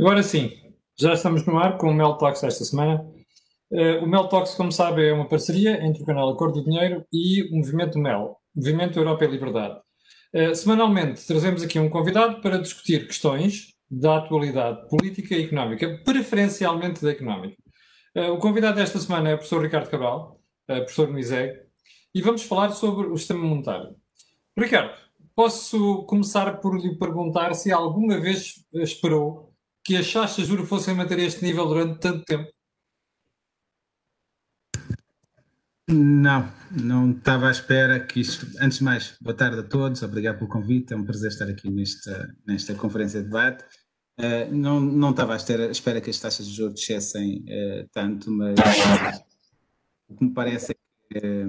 Agora sim, já estamos no ar com o Mel Talks esta semana. Uh, o Mel Talks, como sabe, é uma parceria entre o canal Acordo do Dinheiro e o Movimento MEL, Movimento Europa e Liberdade. Uh, semanalmente trazemos aqui um convidado para discutir questões da atualidade política e económica, preferencialmente da económica. Uh, o convidado desta semana é o professor Ricardo Cabral, professor no e vamos falar sobre o sistema monetário. Ricardo, posso começar por lhe perguntar se alguma vez esperou que as taxas de juros fossem manter este nível durante tanto tempo? Não, não estava à espera que isto. Antes de mais, boa tarde a todos, obrigado pelo convite, é um prazer estar aqui nesta, nesta conferência de debate. Uh, não, não estava à espera, espera que as taxas de juros descessem uh, tanto, mas o que me parece é que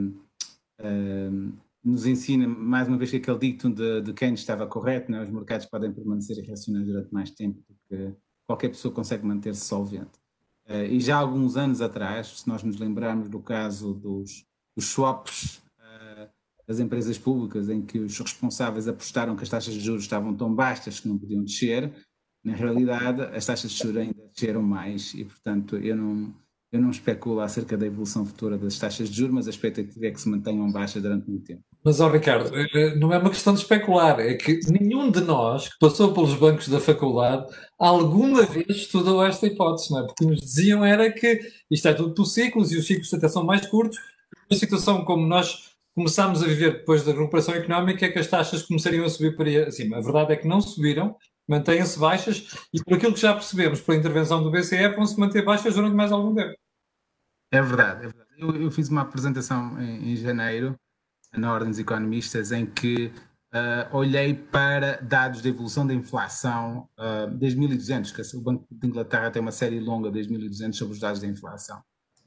uh, nos ensina, mais uma vez, que aquele dicto de, de Keynes estava correto, né? os mercados podem permanecer irracionais durante mais tempo do que qualquer pessoa consegue manter-se solvente. Uh, e já há alguns anos atrás, se nós nos lembrarmos do caso dos, dos swaps uh, das empresas públicas, em que os responsáveis apostaram que as taxas de juros estavam tão baixas que não podiam descer, na realidade as taxas de juros ainda desceram mais e, portanto, eu não, eu não especulo acerca da evolução futura das taxas de juros, mas a expectativa é que se mantenham baixas durante muito tempo. Mas, ó Ricardo, eh, eh, não é uma questão de especular, é que nenhum de nós que passou pelos bancos da faculdade alguma vez estudou esta hipótese, não é? Porque nos diziam era que isto é tudo por ciclos e os ciclos até são mais curtos. Uma situação como nós começámos a viver depois da recuperação económica é que as taxas começariam a subir para cima. A verdade é que não subiram, mantêm-se baixas e por aquilo que já percebemos pela intervenção do BCE vão-se manter baixas durante mais algum tempo. É verdade, é verdade. Eu, eu fiz uma apresentação em, em, janeiro na Ordem dos Economistas em que uh, olhei para dados de evolução da inflação uh, desde 1200, que o Banco de Inglaterra tem uma série longa desde 1200 sobre os dados da inflação.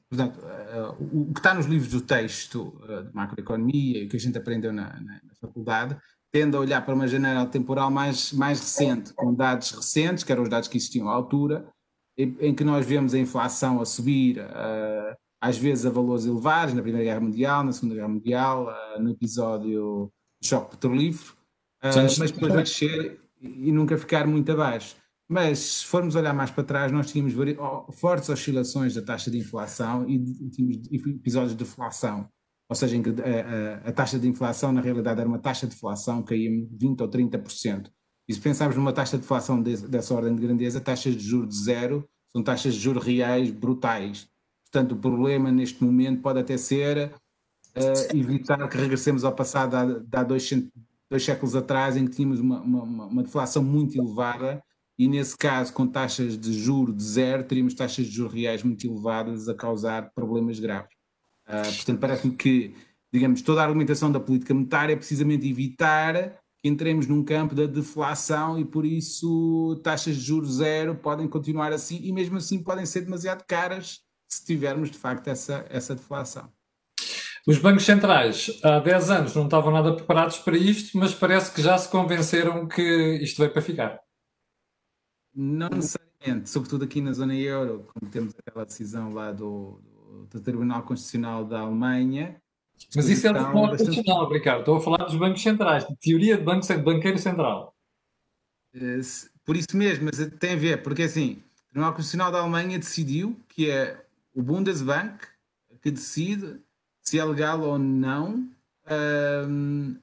Portanto, uh, o que está nos livros do texto de macroeconomia e que a gente aprendeu na, na, na faculdade tende a olhar para uma janela temporal mais, mais recente, com dados recentes, que eram os dados que existiam à altura, em, que nós vemos a inflação a subir, uh, às vezes a valores elevados, na Primeira Guerra Mundial, na Segunda Guerra Mundial, uh, no episódio do choque petrolífero, uh, mas depois vai descer e, nunca ficar muito abaixo. Mas se formos olhar mais para trás, nós tínhamos fortes oscilações da taxa de inflação e tínhamos episódios de deflação ou seja, em que a, a, a, taxa de inflação na realidade era uma taxa de deflação que caía 20% ou 30%. E se pensarmos numa taxa de deflação de, dessa ordem de grandeza, taxas de juros de zero são taxas de juros reais brutais. Portanto, o problema neste momento pode até ser uh, evitar que regressemos ao passado há, há dois, dois, séculos atrás, em que tínhamos uma, uma, uma deflação muito elevada e nesse caso, com taxas de juro de zero, teríamos taxas de juros reais muito elevadas a causar problemas graves. Uh, portanto, parece-me que, digamos, toda a argumentação da política monetária é precisamente evitar que entremos num campo da deflação e por isso taxas de juros zero podem continuar assim e mesmo assim podem ser demasiado caras se tivermos de facto essa, essa deflação. Os bancos centrais há 10 anos não estavam nada preparados para isto, mas parece que já se convenceram que isto veio para ficar. Não necessariamente, sobretudo aqui na zona euro, como temos aquela decisão lá do, do Tribunal Constitucional da Alemanha. Mas isso é o Tribunal bastante... Constitucional, Ricardo. Estou a falar dos bancos centrais, de teoria de banco, banqueiro central. Eh, por isso mesmo, mas tem a ver, porque assim, o Tribunal Constitucional da Alemanha decidiu que é o Bundesbank que decide se é legal ou não um,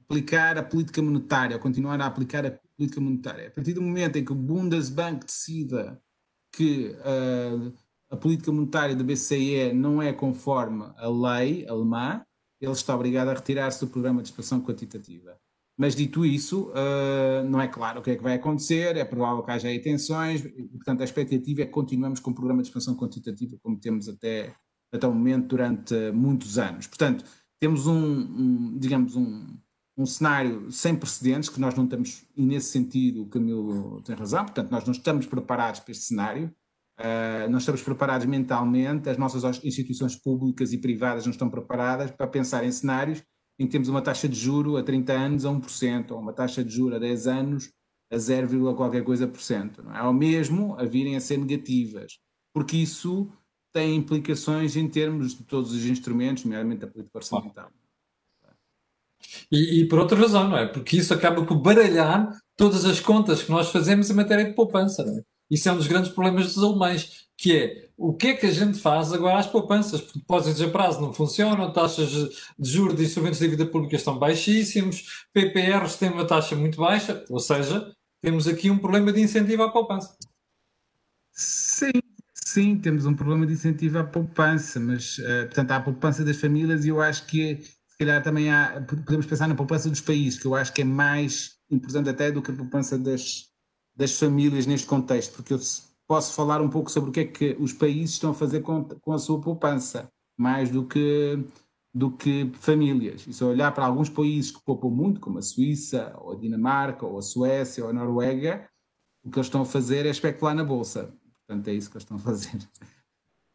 aplicar a política monetária, ou continuar a aplicar a política monetária. A partir do momento em que o Bundesbank decida que uh, a política monetária do BCE não é conforme a lei alemã, ele está obrigado a retirar-se do programa de expansão quantitativa. Mas dito isso, uh, não é claro o que é que vai acontecer, é provável que haja aí tensões, e, portanto a expectativa é que continuemos com o programa de expansão quantitativa como temos até, até o momento durante muitos anos. Portanto, temos um, um digamos, um, um cenário sem precedentes que nós não estamos, e nesse sentido o Camilo tem razão, portanto nós não estamos preparados para este cenário, Uh, não estamos preparados mentalmente, as nossas instituições públicas e privadas não estão preparadas para pensar em cenários em que temos uma taxa de juro a 30 anos a 1%, ou uma taxa de juro a 10 anos a 0, qualquer coisa por cento, não é? Ou mesmo a virem a ser negativas, porque isso tem implicações em termos de todos os instrumentos, nomeadamente a política orçamental. E, e, por outra razão, não é? Porque isso acaba por baralhar todas as contas que nós fazemos em matéria de poupança, não é? Isso é um dos grandes problemas dos alemães, que é o que é que a gente faz agora às poupanças? Porque depósitos a prazo não funcionam, taxas de juros de instrumentos de dívida pública estão baixíssimos, PPRs têm uma taxa muito baixa, ou seja, temos aqui um problema de incentivo à poupança. Sim, sim, temos um problema de incentivo à poupança, mas, uh, portanto, há a poupança das famílias e eu acho que, se calhar, também há, podemos pensar na poupança dos países, que eu acho que é mais importante até do que a poupança das, das famílias neste contexto, porque eu posso falar um pouco sobre o que é que os países estão a fazer com, com a sua poupança, mais do que, do que famílias. E se eu olhar para alguns países que poupam muito, como a Suíça, ou a Dinamarca, ou a Suécia, ou a Noruega, o que eles estão a fazer é especular na Bolsa. Portanto, é isso que eles estão a fazer.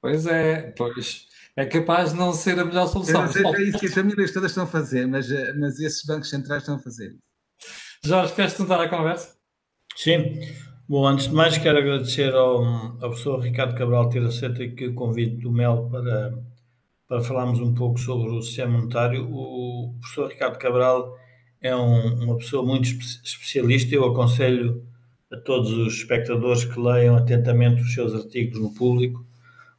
Pois é, pois. É capaz de não ser a melhor solução. é isso que as famílias todas estão a fazer, mas, mas esses bancos centrais estão a fazer. Jorge, queres tentar a conversa? Sim. Bom, antes de mais quero agradecer ao, ao professor Ricardo Cabral ter aceito aqui o convite do MEL para, para falarmos um pouco sobre o sistema monetário. O professor Ricardo Cabral é um, uma pessoa muito especialista. Eu aconselho a todos os espectadores que leiam atentamente os seus artigos no público,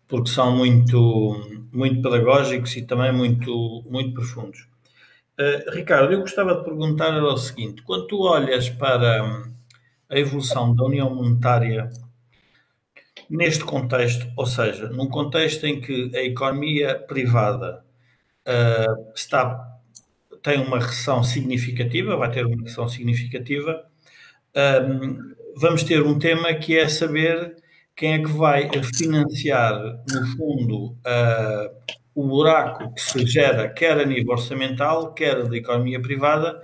porque são muito, muito pedagógicos e também muito, muito profundos. Uh, Ricardo, eu gostava de perguntar o seguinte: quando tu olhas para a evolução da União Monetária neste contexto, ou seja, num contexto em que a economia privada uh, está, tem uma recessão significativa, vai ter uma recessão significativa, um, vamos ter um tema que é saber quem é que vai financiar, no fundo, uh, o buraco que se gera, quer a nível orçamental, quer da economia privada,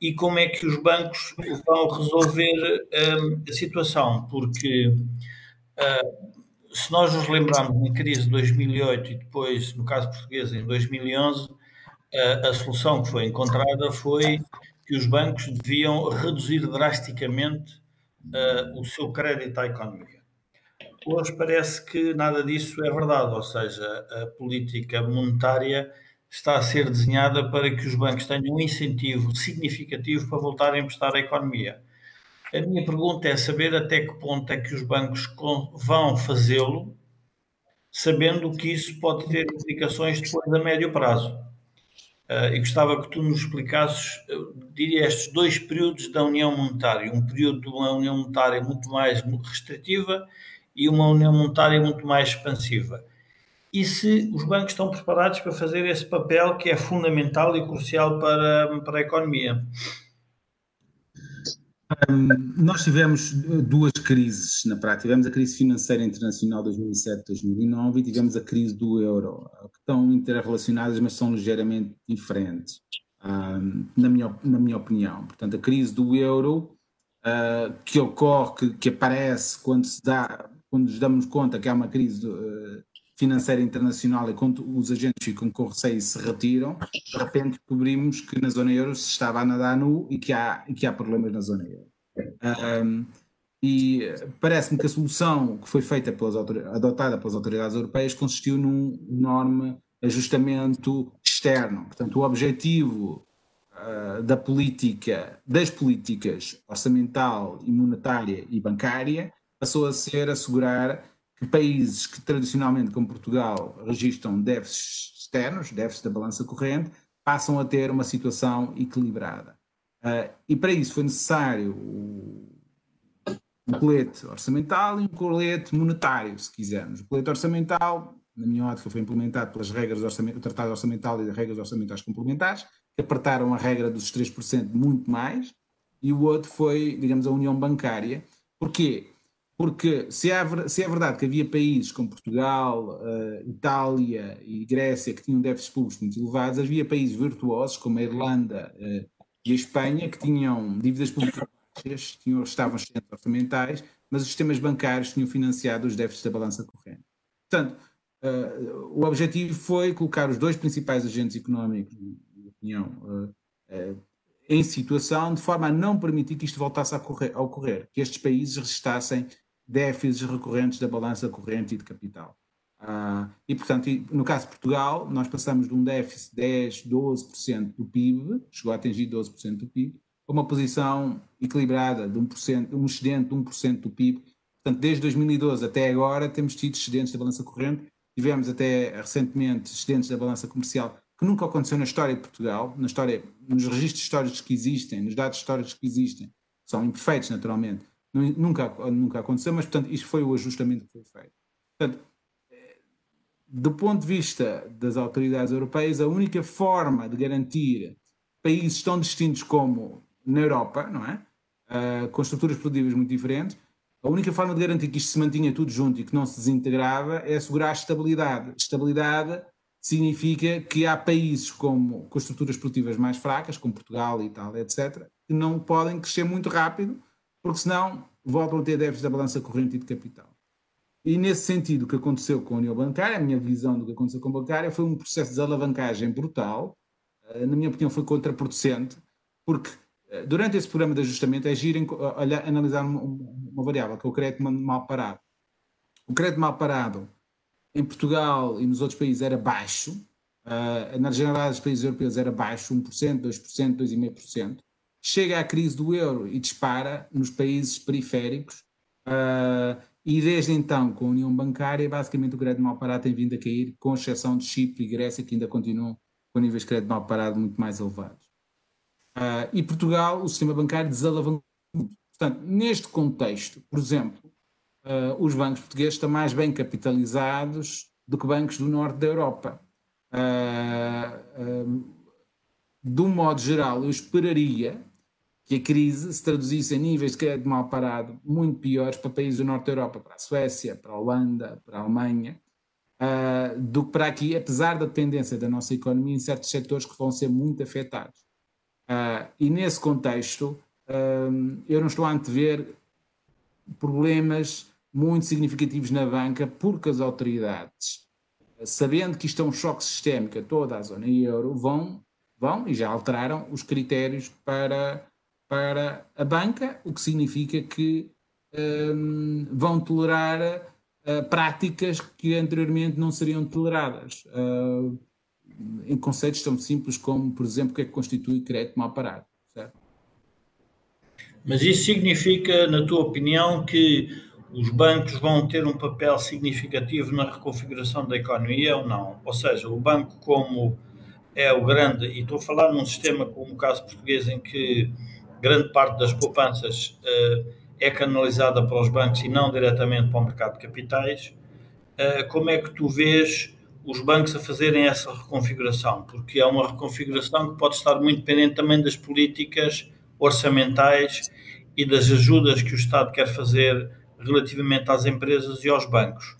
e como é que os bancos vão resolver um, a situação, porque uh, se nós nos lembrarmos da crise de 2008 e depois, no caso português, em 2011, uh, a solução que foi encontrada foi que os bancos deviam reduzir drasticamente uh, o seu crédito à economia. Hoje parece que nada disso é verdade, ou seja, a política monetária está a ser desenhada para que os bancos tenham um incentivo significativo para voltar a emprestar à economia. A minha pergunta é saber até que ponto é que os bancos vão fazê-lo, sabendo que isso pode ter implicações depois a médio prazo. Uh, e gostava que tu nos explicasses, uh, diria, estes dois períodos da União Monetária. Um período de uma União Monetária muito mais restritiva e uma União Monetária muito mais expansiva e se os bancos estão preparados para fazer esse papel que é fundamental e crucial para, para a economia. Um, nós tivemos duas crises na prática. Tivemos a crise financeira internacional 2007-2009 e tivemos a crise do euro, que estão interrelacionadas, mas são ligeiramente diferentes, um, na, minha, na minha opinião. Portanto, a crise do euro, uh, que ocorre, que, que, aparece quando se dá, quando nos damos conta que há uma crise uh, financeira internacional e quando os agentes ficam com receio e se retiram, de repente descobrimos que na zona euro se estava a nadar nu e que há, que há problemas na zona euro. Um, e parece-me que a solução que foi feita pelas adotada pelas autoridades europeias consistiu num enorme ajustamento externo. Portanto, o objetivo uh, da política, das políticas orçamental e monetária e bancária passou a ser assegurar que países que tradicionalmente, como Portugal, registram déficits externos, déficits da balança corrente, passam a ter uma situação equilibrada. Uh, e para isso foi necessário um colete orçamental e um colete monetário, se quisermos. O colete orçamental, na minha ótica, foi implementado pelas regras do orçamento, Tratado Orçamental e as regras orçamentais complementares, que apertaram a regra dos 3% muito mais, e o outro foi, digamos, a união bancária. Porquê? Porque se é, se é verdade que havia países como Portugal, uh, Itália e Grécia que tinham déficits públicos muito elevados, havia países virtuosos como a Irlanda uh, e a Espanha que tinham dívidas públicas baixas, tinham, estavam cheias orçamentais, mas os sistemas bancários tinham financiado os déficits da balança corrente. Portanto, uh, o objetivo foi colocar os dois principais agentes económicos, opinião, em situação de forma a não permitir que isto voltasse a, ocorrer, a ocorrer, que estes países registassem déficits recorrentes da balança corrente e de capital. Uh, e, portanto, no caso de Portugal, nós passamos de um déficit de 10, 12% do PIB, chegou a atingir 12% do PIB, a uma posição equilibrada de 1%, um excedente de 1% do PIB. Portanto, desde 2012 até agora, temos tido excedentes da balança corrente, tivemos até recentemente excedentes da balança comercial, que nunca aconteceu na história de Portugal, na história, nos registros históricos que existem, nos dados históricos que existem, são imperfeitos naturalmente, nunca, nunca aconteceu, mas, portanto, isto foi o ajustamento que foi feito. Portanto, do ponto de vista das autoridades europeias, a única forma de garantir países tão distintos como na Europa, não é? Uh, com estruturas produtivas muito diferentes, a única forma de garantir que isto se mantinha tudo junto e que não se desintegrava é assegurar estabilidade. Estabilidade significa que há países como, com estruturas produtivas mais fracas, como Portugal, Itália, etc., que não podem crescer muito rápido, porque senão voltam a ter déficit da balança corrente e de capital. E nesse sentido, o que aconteceu com a União Bancária, a minha visão do que aconteceu com a bancária, foi um processo de desalavancagem brutal, eh, na minha opinião foi contraproducente, porque eh, durante esse programa de ajustamento é giro olhar, analisar uma, variável, que é o crédito mal parado. O crédito mal parado em Portugal e nos outros países era baixo, na generalidade dos países europeus era baixo, 1%, 2%, 2,5%. Chega à crise do euro e dispara nos países periféricos, uh, e desde então, com a União Bancária, basicamente o crédito mal parado tem vindo a cair, com exceção de Chipre e Grécia, que ainda continuam com níveis de crédito mal parado muito mais elevados. Uh, e Portugal, o sistema bancário desalavancou. Portanto, neste contexto, por exemplo, uh, os bancos portugueses estão mais bem capitalizados do que bancos do norte da Europa. Uh, de um modo geral, eu esperaria que a crise se traduzisse em níveis de crédito mal parado muito piores para países do norte da Europa, para a Suécia, para a Holanda, para a Alemanha, uh, do que para aqui, apesar da dependência da nossa economia em certos setores que vão ser muito afetados. Uh, e nesse contexto, uh, eu não estou a antever problemas muito significativos na banca, porque as autoridades, sabendo que isto é um choque sistémico a toda a zona euro, vão, vão e já alteraram os critérios para para a banca, o que significa que um, vão tolerar uh, práticas que anteriormente não seriam toleradas. Uh, em conceitos tão simples como, por exemplo, o que é que constitui crédito mal parado. Certo? Mas isso significa, na tua opinião, que os bancos vão ter um papel significativo na reconfiguração da economia ou não? Ou seja, o banco como é o grande, e estou a falar num sistema como o caso português em que grande parte das poupanças uh, é canalizada para os bancos e não diretamente para o mercado de capitais. Uh, como é que tu vês os bancos a fazerem essa reconfiguração? Porque é uma reconfiguração que pode estar muito dependente também das políticas orçamentais e das ajudas que o Estado quer fazer relativamente às empresas e aos bancos.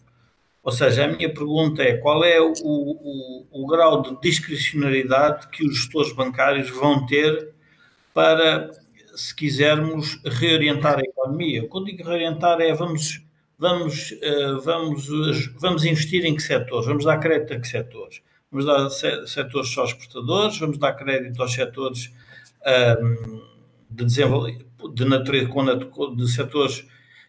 Ou seja, a minha pergunta é qual é o, o, o grau de discricionariedade que os gestores bancários vão ter para se quisermos reorientar a economia. Quando digo reorientar é vamos, vamos, uh, vamos, vamos investir em que setores? Vamos dar crédito a que setores? Vamos dar setores só exportadores? Vamos dar crédito aos setores um, de desenvolvimento, de natureza, de setores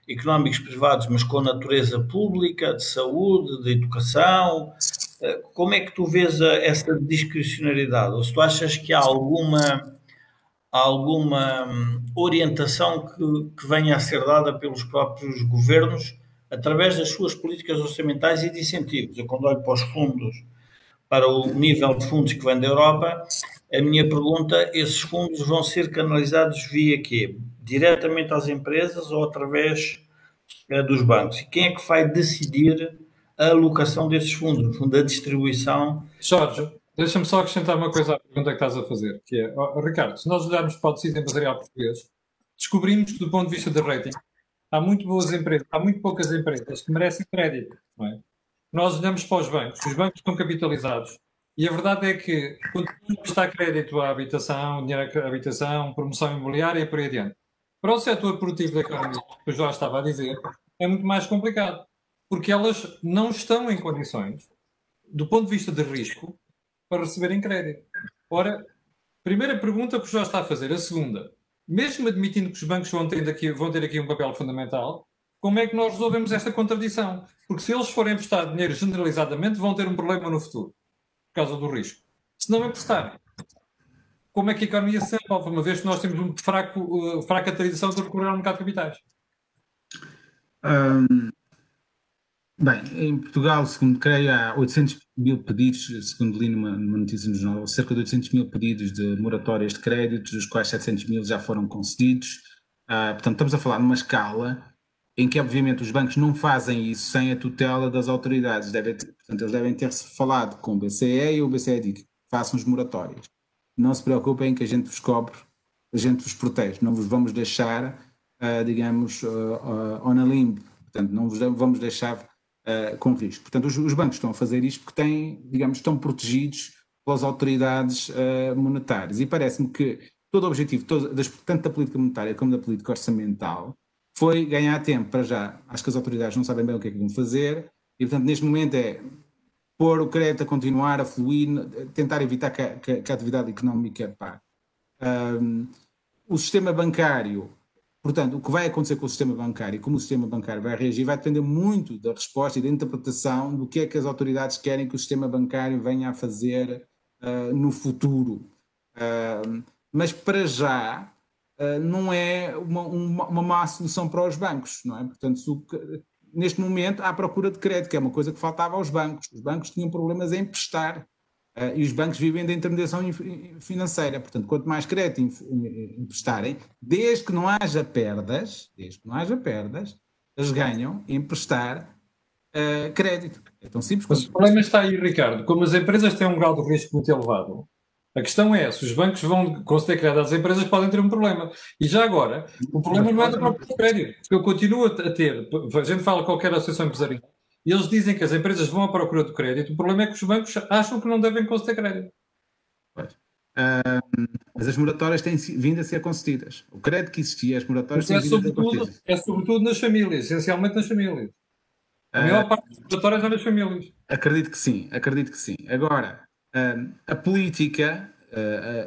económicos privados, mas com natureza pública, de saúde, de educação. Eh, como é que tu vês essa discricionariedade? Ou se tu achas que há alguma alguma hum, orientação que, que venha a ser dada pelos próprios governos através das suas políticas orçamentais e de incentivos. Eu, quando olho para os fundos, para o nível de fundos que vem da Europa, a minha pergunta, esses fundos vão ser canalizados via quê? Diretamente às empresas ou através é, dos bancos? E quem é que vai decidir a alocação desses fundos, no fundo, a distribuição? Jorge, Deixa-me só acrescentar uma coisa à pergunta que estás a fazer, que é, oh, Ricardo, se nós olharmos para o tecido empresarial português, descobrimos que do ponto de vista de rating, há muito boas empresas, há muito poucas empresas que merecem crédito, é? Nós olhamos para os bancos, os bancos estão capitalizados, e a verdade é que quando está crédito à habitação, dinheiro à habitação, promoção imobiliária e por aí adiante. Para o setor produtivo da economia, que eu já estava a dizer, é muito mais complicado, porque elas não estão em condições, do ponto de vista de risco, para receberem crédito. Ora, primeira pergunta que o Jorge está a fazer. A segunda, mesmo admitindo que os bancos vão ter aqui, vão ter aqui um papel fundamental, como é que nós resolvemos esta contradição? Porque se eles forem emprestar dinheiro generalizadamente, vão ter um problema no futuro, por causa do risco. Se não emprestarem, como é que a economia se envolve, uma vez que nós temos um fraco, uh, fraca tradição de recorrer ao mercado de capitais? Bem, em Portugal, segundo creio, há 800 mil pedidos, segundo li numa, numa notícia no jornal, cerca de 800 mil pedidos de moratórias de créditos, dos quais 700 mil já foram concedidos. Uh, portanto, estamos a falar numa escala em que, obviamente, os bancos não fazem isso sem a tutela das autoridades. Devem ter, portanto, eles devem ter-se falado com o BCE e o BCE diz façam os moratórias não se preocupem que a gente vos cobre, a gente vos protege, não vos vamos deixar, uh, digamos, uh, on a limb, portanto, não vos vamos deixar uh, com risco. Portanto, os, os, bancos estão a fazer isto porque têm, digamos, estão protegidos pelas autoridades monetárias e parece-me que todo o objetivo, todo, tanto da política monetária como da política orçamental, foi ganhar tempo para já. Acho que as autoridades não sabem bem o que é que vão fazer e, portanto, neste momento é pôr o crédito a continuar a fluir, tentar evitar que a, que a atividade económica pare. Um, o sistema bancário, portanto, o que vai acontecer com o sistema bancário e como o sistema bancário vai reagir vai depender muito da resposta e da interpretação do que é que as autoridades querem que o sistema bancário venha a fazer uh, no futuro. Uh, mas para já uh, não é uma, uma, uma má solução para os bancos, não é? Portanto, neste momento, à procura de crédito, que é uma coisa que faltava aos bancos. Os bancos tinham problemas em emprestar uh, e os bancos vivem da intermediação financeira. Portanto, quanto mais crédito emprestarem, desde que não haja perdas, desde que não haja perdas, eles ganham em emprestar uh, crédito. É tão simples Mas o problema está aí, Ricardo. Como as empresas têm um grau de risco muito elevado, a questão é, se os bancos vão conceder crédito às empresas, podem ter um problema. E já agora, o problema não é do próprio crédito, porque eu continuo a ter, a gente fala qualquer associação empresarial, e eles dizem que as empresas vão à procura do crédito, o problema é que os bancos acham que não devem conceder crédito. Uh, mas as moratórias têm vindo a ser concedidas. O crédito que existia, as moratórias têm é vindo a ser concedidas. É sobretudo nas famílias, essencialmente nas famílias. A uh, maior parte das moratórias é nas famílias. Acredito que sim, acredito que sim. Agora, a política,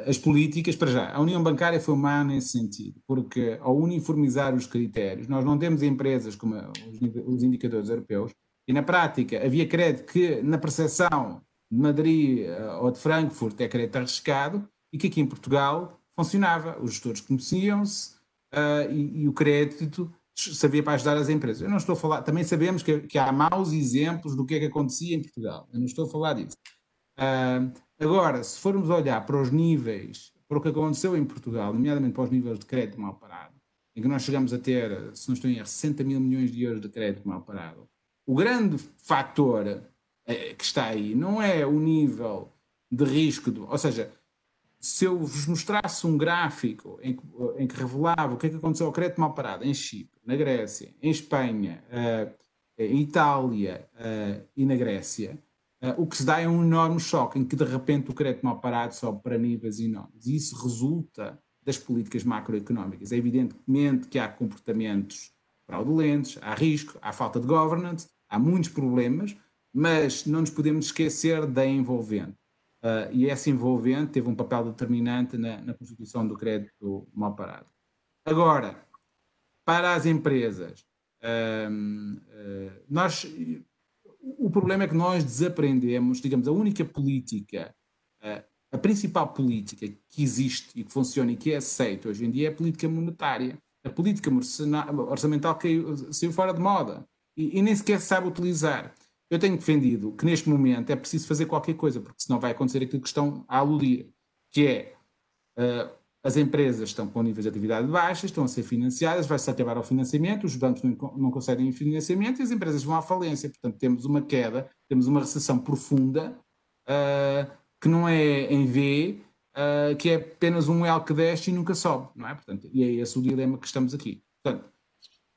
as políticas, para já, a União Bancária foi má nesse sentido, porque ao uniformizar os critérios, nós não temos empresas como os indicadores europeus, e na prática havia crédito que, na percepção de Madrid eh, ou de Frankfurt, é crédito arriscado, e que aqui em Portugal funcionava. Os gestores conheciam-se uh, e, e, o crédito servia para ajudar as empresas. Eu não estou a falar, também sabemos que, que há maus exemplos do que é que acontecia em Portugal. Eu não estou a falar disso. Uh, agora, se formos olhar para os níveis, para o que aconteceu em Portugal, nomeadamente para os níveis de crédito mal parado, em que nós chegamos a ter, se não estou em erro, 60 mil milhões de euros de crédito mal parado, o grande fator eh, que está aí não é o nível de risco, de, ou seja, se eu vos mostrasse um gráfico em que, em que, revelava o que é que aconteceu ao crédito mal parado em Chipre, na Grécia, em Espanha, uh, em Itália uh, e na Grécia, Uh, o que se dá é um enorme choque, em que de repente o crédito mal parado sobe para níveis enormes. E isso resulta das políticas macroeconómicas. É evidentemente que há comportamentos fraudulentes, há risco, há falta de governance, há muitos problemas, mas não nos podemos esquecer da envolvente. Uh, e essa envolvente teve um papel determinante na, na constituição do crédito mal parado. Agora, para as empresas, uh, nós o problema é que nós desaprendemos, digamos, a única política, a principal política que existe e que funciona e que é aceita hoje em dia é a política monetária. A política orçamental caiu, saiu fora de moda e, e nem sequer se sabe utilizar. Eu tenho defendido que neste momento é preciso fazer qualquer coisa, porque senão vai acontecer aquilo que estão a aludir, que é uh, as empresas estão com níveis de atividade baixas, estão a ser financiadas, vai-se acabar o financiamento, os bancos não, não conseguem financiamento e as empresas vão à falência. Portanto, temos uma queda, temos uma recessão profunda, uh, que não é em V, uh, que é apenas um L que desce e nunca sobe, não é? Portanto, e é esse o dilema que estamos aqui. Portanto,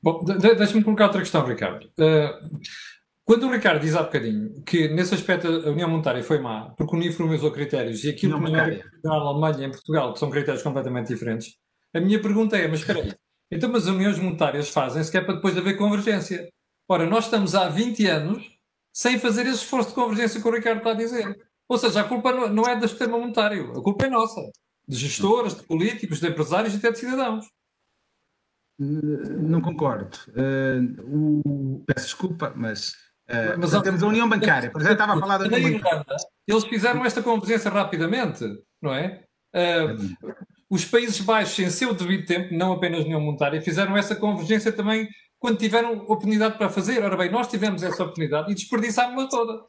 Bom, deixa-me colocar outra questão, Ricardo. Uh, quando o Ricardo diz há bocadinho que nesse aspecto a União Monetária foi má, porque uniformizou critérios e aquilo que não é na Alemanha e em Portugal, que são critérios completamente diferentes, a minha pergunta é, mas espera aí, então mas as uniões monetárias fazem-se que é para depois haver convergência. Ora, nós estamos há 20 anos sem fazer esse esforço de convergência que o Ricardo está a dizer. Ou seja, a culpa não é do sistema monetário, a culpa é nossa, de gestores, de políticos, de empresários e até de cidadãos. Não concordo. Uh, o... Peço desculpa, mas, uh, mas temos a União Bancária. Já estava a falar da União Bancária. Eles fizeram esta convergência rapidamente, não é? Uh, os Países Baixos, em seu devido tempo, não apenas a União Monetária, fizeram essa convergência também quando tiveram oportunidade para fazer. Ora bem, nós tivemos essa oportunidade e desperdiçámos-la toda.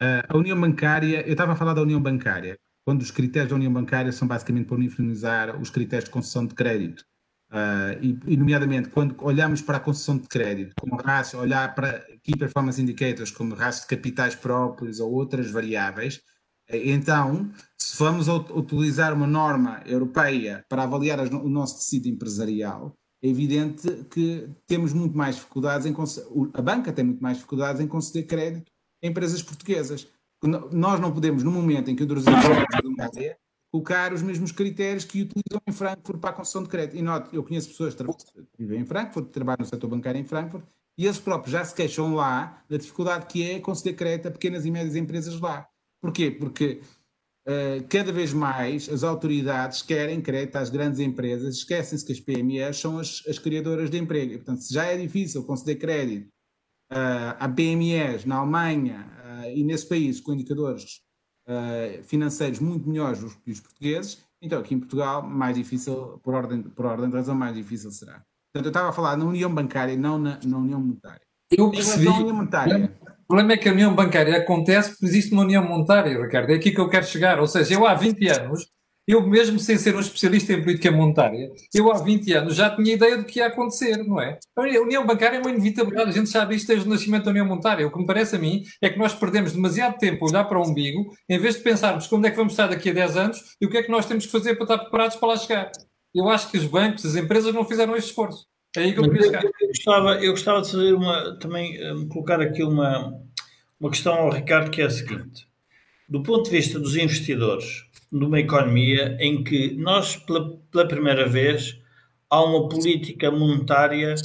a União Bancária, eu estava a falar da União Bancária, quando os critérios da União Bancária são basicamente para uniformizar os critérios de concessão de crédito. Uh, e, nomeadamente, quando olhamos para a concessão de crédito como rácio, olhar para Key Performance Indicators como rácio de capitais próprios ou outras variáveis, eh, então, se vamos utilizar uma norma europeia para avaliar o nosso tecido empresarial, é evidente que temos muito mais dificuldades em a banca tem muito mais dificuldades em conceder crédito a empresas portuguesas. Nós não podemos, no momento em que a área, colocar os mesmos critérios que utilizam em Frankfurt para a concessão de crédito. E note, eu conheço pessoas que vivem em Frankfurt, que trabalham no setor bancário em Frankfurt, e eles próprios já se queixam lá da dificuldade que é conceder crédito a pequenas e médias empresas lá. Porquê? Porque uh, cada vez mais as autoridades querem crédito às grandes empresas, esquecem-se que as PMEs são as, as criadoras de emprego. E, portanto, se já é difícil conceder crédito uh, a PMEs na Alemanha uh, e nesse país com indicadores uh, financeiros muito melhores do que os portugueses, então aqui em Portugal, mais difícil, por ordem, por ordem de razão, mais difícil será. Portanto, eu estava a falar na União Bancária, não na, na União Monetária. Eu percebi. União Monetária. O problema é que a União Bancária acontece porque existe uma União Monetária, Ricardo. É aqui que eu quero chegar. Ou seja, eu há 20 anos eu mesmo sem ser um especialista em política monetária, eu há 20 anos já tinha ideia do que ia acontecer, não é? A União Bancária é uma inevitabilidade, a gente sabe isto desde o nascimento da União Monetária. O que me parece a mim é que nós perdemos demasiado tempo a olhar para o umbigo, em vez de pensarmos como é que vamos estar daqui a 10 anos e o que é que nós temos que fazer para estar preparados para lá chegar. Eu acho que os bancos, as empresas não fizeram este esforço. É aí que eu queria chegar. Eu, eu, gostava, eu gostava de fazer uma, também um, colocar aqui uma, uma questão ao Ricardo, que é a seguinte. Do ponto de vista dos investidores, numa economia em que nós, pela, pela primeira vez, há uma política monetária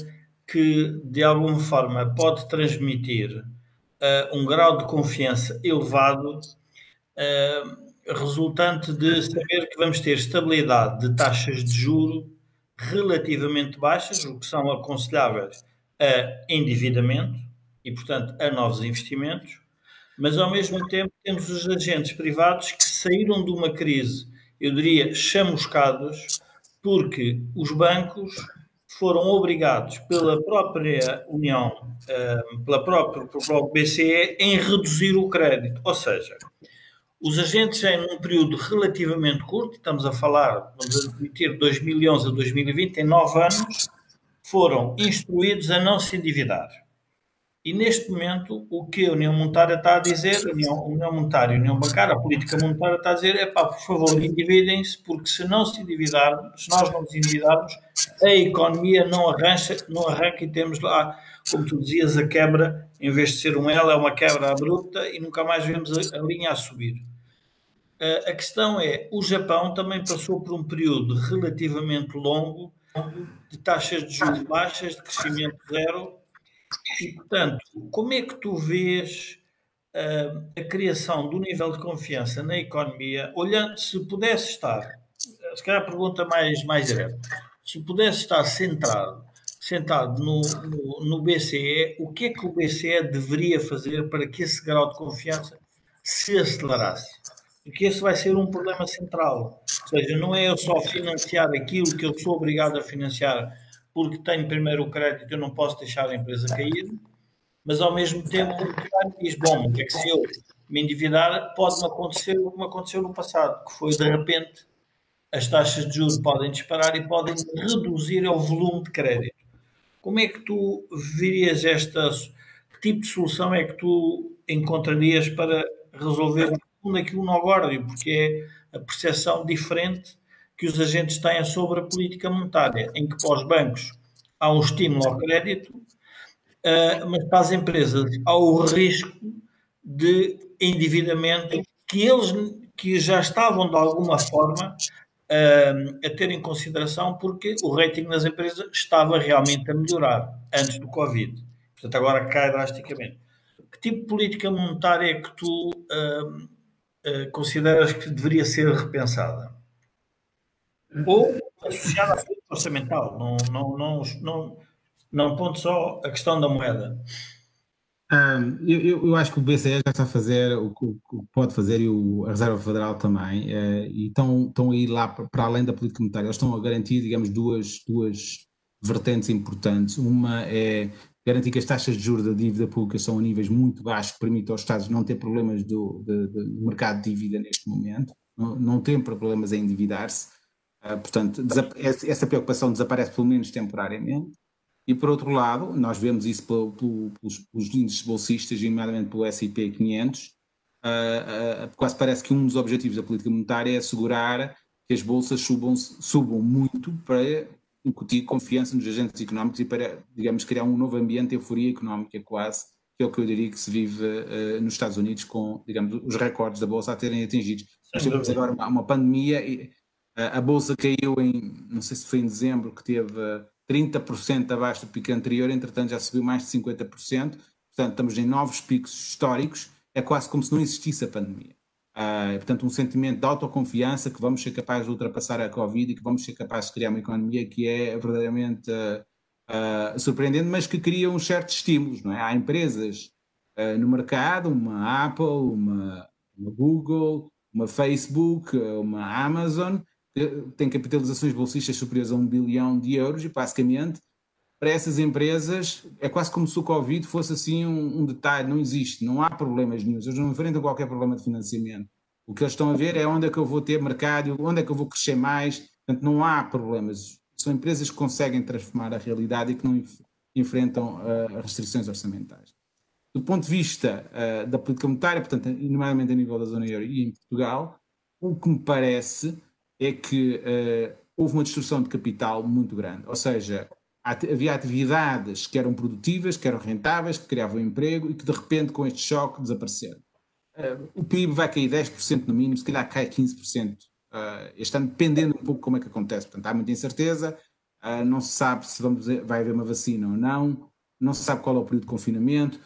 que, de alguma forma, pode transmitir uh, um grau de confiança elevado, uh, resultante de saber que vamos ter estabilidade de taxas de juro relativamente baixas, o que são aconselháveis a endividamento e, portanto, a novos investimentos, mas ao mesmo tempo temos os agentes privados que saíram de uma crise, eu diria, chamuscados, porque os bancos foram obrigados pela própria União, eh, pela própria, pelo próprio BCE, em reduzir o crédito. Ou seja, os agentes, em um período relativamente curto, estamos a falar, vamos admitir, 2011 a 2020, em nove anos, foram instruídos a não se endividar. E neste momento, o que a União Monetária está a dizer, a União, União Monetária a União Bancária, a política monetária está a dizer, é pá, por favor, endividem-se, porque se não se endividarmos, se nós não nos endividarmos, a economia não arranca, não arranca e temos lá, como tu dizias, a quebra, em vez de ser um L, é uma quebra abrupta e nunca mais vemos a, a linha a subir. a questão é, o Japão também passou por um período relativamente longo de taxas de juros baixas, de crescimento zero, e, portanto, como é que tu vês uh, a criação do nível de confiança na economia, olhando, se pudesse estar, se calhar a pergunta mais, mais direta, se pudesse estar centrado, sentado no, no, no BCE, o que é que o BCE deveria fazer para que esse grau de confiança se acelerasse? Porque esse vai ser um problema central. Ou seja, não é eu só financiar aquilo que eu sou obrigado a financiar porque tenho primeiro o crédito, eu não posso deixar a empresa cair, mas ao mesmo tempo o diz, bom, é que se eu me endividar, pode-me acontecer o que me aconteceu no passado, que foi de repente as taxas de juros podem disparar e podem reduzir o volume de crédito. Como é que tu virias esta, que tipo de solução é que tu encontrarias para resolver um aquilo no agora? Porque é a percepção diferente que os agentes têm sobre a política monetária, em que para os bancos há um estímulo ao crédito, uh, mas para as empresas há o risco de endividamento que eles que já estavam de alguma forma uh, a ter em consideração porque o rating das empresas estava realmente a melhorar antes do Covid. Portanto, agora cai drasticamente. Que tipo de política monetária é que tu uh, consideras que deveria ser repensada? Ou associada a orçamental, não, não, não, não, não ponto só a questão da moeda. Eu, eu, acho que o BCE já está a fazer o que, pode fazer e o, a Reserva Federal também, uh, e estão, estão a ir lá para, além da política monetária. Eles estão a garantir, digamos, duas, duas vertentes importantes. Uma é garantir que as taxas de juros da dívida pública são a níveis muito baixos, que permitem aos Estados não ter problemas do, do, do mercado de dívida neste momento, não, não ter problemas em endividar-se. Uh, portanto, essa preocupação desaparece pelo menos temporariamente. E por outro lado, nós vemos isso pelo, pelo, pelos, pelos, índices bolsistas, nomeadamente pelo S&P 500, uh, uh, quase parece que um dos objetivos da política monetária é assegurar que as bolsas subam, subam muito para incutir confiança nos agentes económicos e para, digamos, criar um novo ambiente de euforia económica quase, que é o que eu diria que se vive uh, nos Estados Unidos com, digamos, os recordes da bolsa a terem atingidos. Nós temos agora uma, uma pandemia e a bolsa caiu em, não sei se foi em dezembro, que teve 30% abaixo do pico anterior, entretanto já subiu mais de 50%, portanto estamos em novos picos históricos, é quase como se não existisse a pandemia. Uh, portanto, um sentimento de autoconfiança que vamos ser capazes de ultrapassar a Covid e que vamos ser capazes de criar uma economia que é verdadeiramente uh, uh, surpreendente, mas que cria uns certos estímulos. Não é? Há empresas no mercado, uma Apple, uma, uma Google, uma Facebook, uma Amazon, tem capitalizações bolsistas superiores a um bilhão de euros e, basicamente, para essas empresas é quase como se o Covid fosse assim um, um detalhe, não existe, não há problemas nenhum, eles não enfrentam qualquer problema de financiamento. O que eles estão a ver é onde é que eu vou ter mercado, onde é que eu vou crescer mais, portanto não há problemas. São empresas que conseguem transformar a realidade e que não enfrentam uh, restrições orçamentais. Do ponto de vista uh, da política monetária, portanto, nomeadamente a nível da zona euro e em Portugal, o que me parece é que uh, houve uma destruição de capital muito grande. Ou seja, havia atividades que eram produtivas, que eram rentáveis, que criavam emprego e que de repente com este choque desapareceram. Uh, o PIB vai cair 10% no mínimo, se calhar cai 15% uh, eh, este ano, dependendo um pouco como é que acontece. Portanto, há muita incerteza, uh, não se sabe se vamos, vai haver uma vacina ou não, não se sabe qual é o período de confinamento.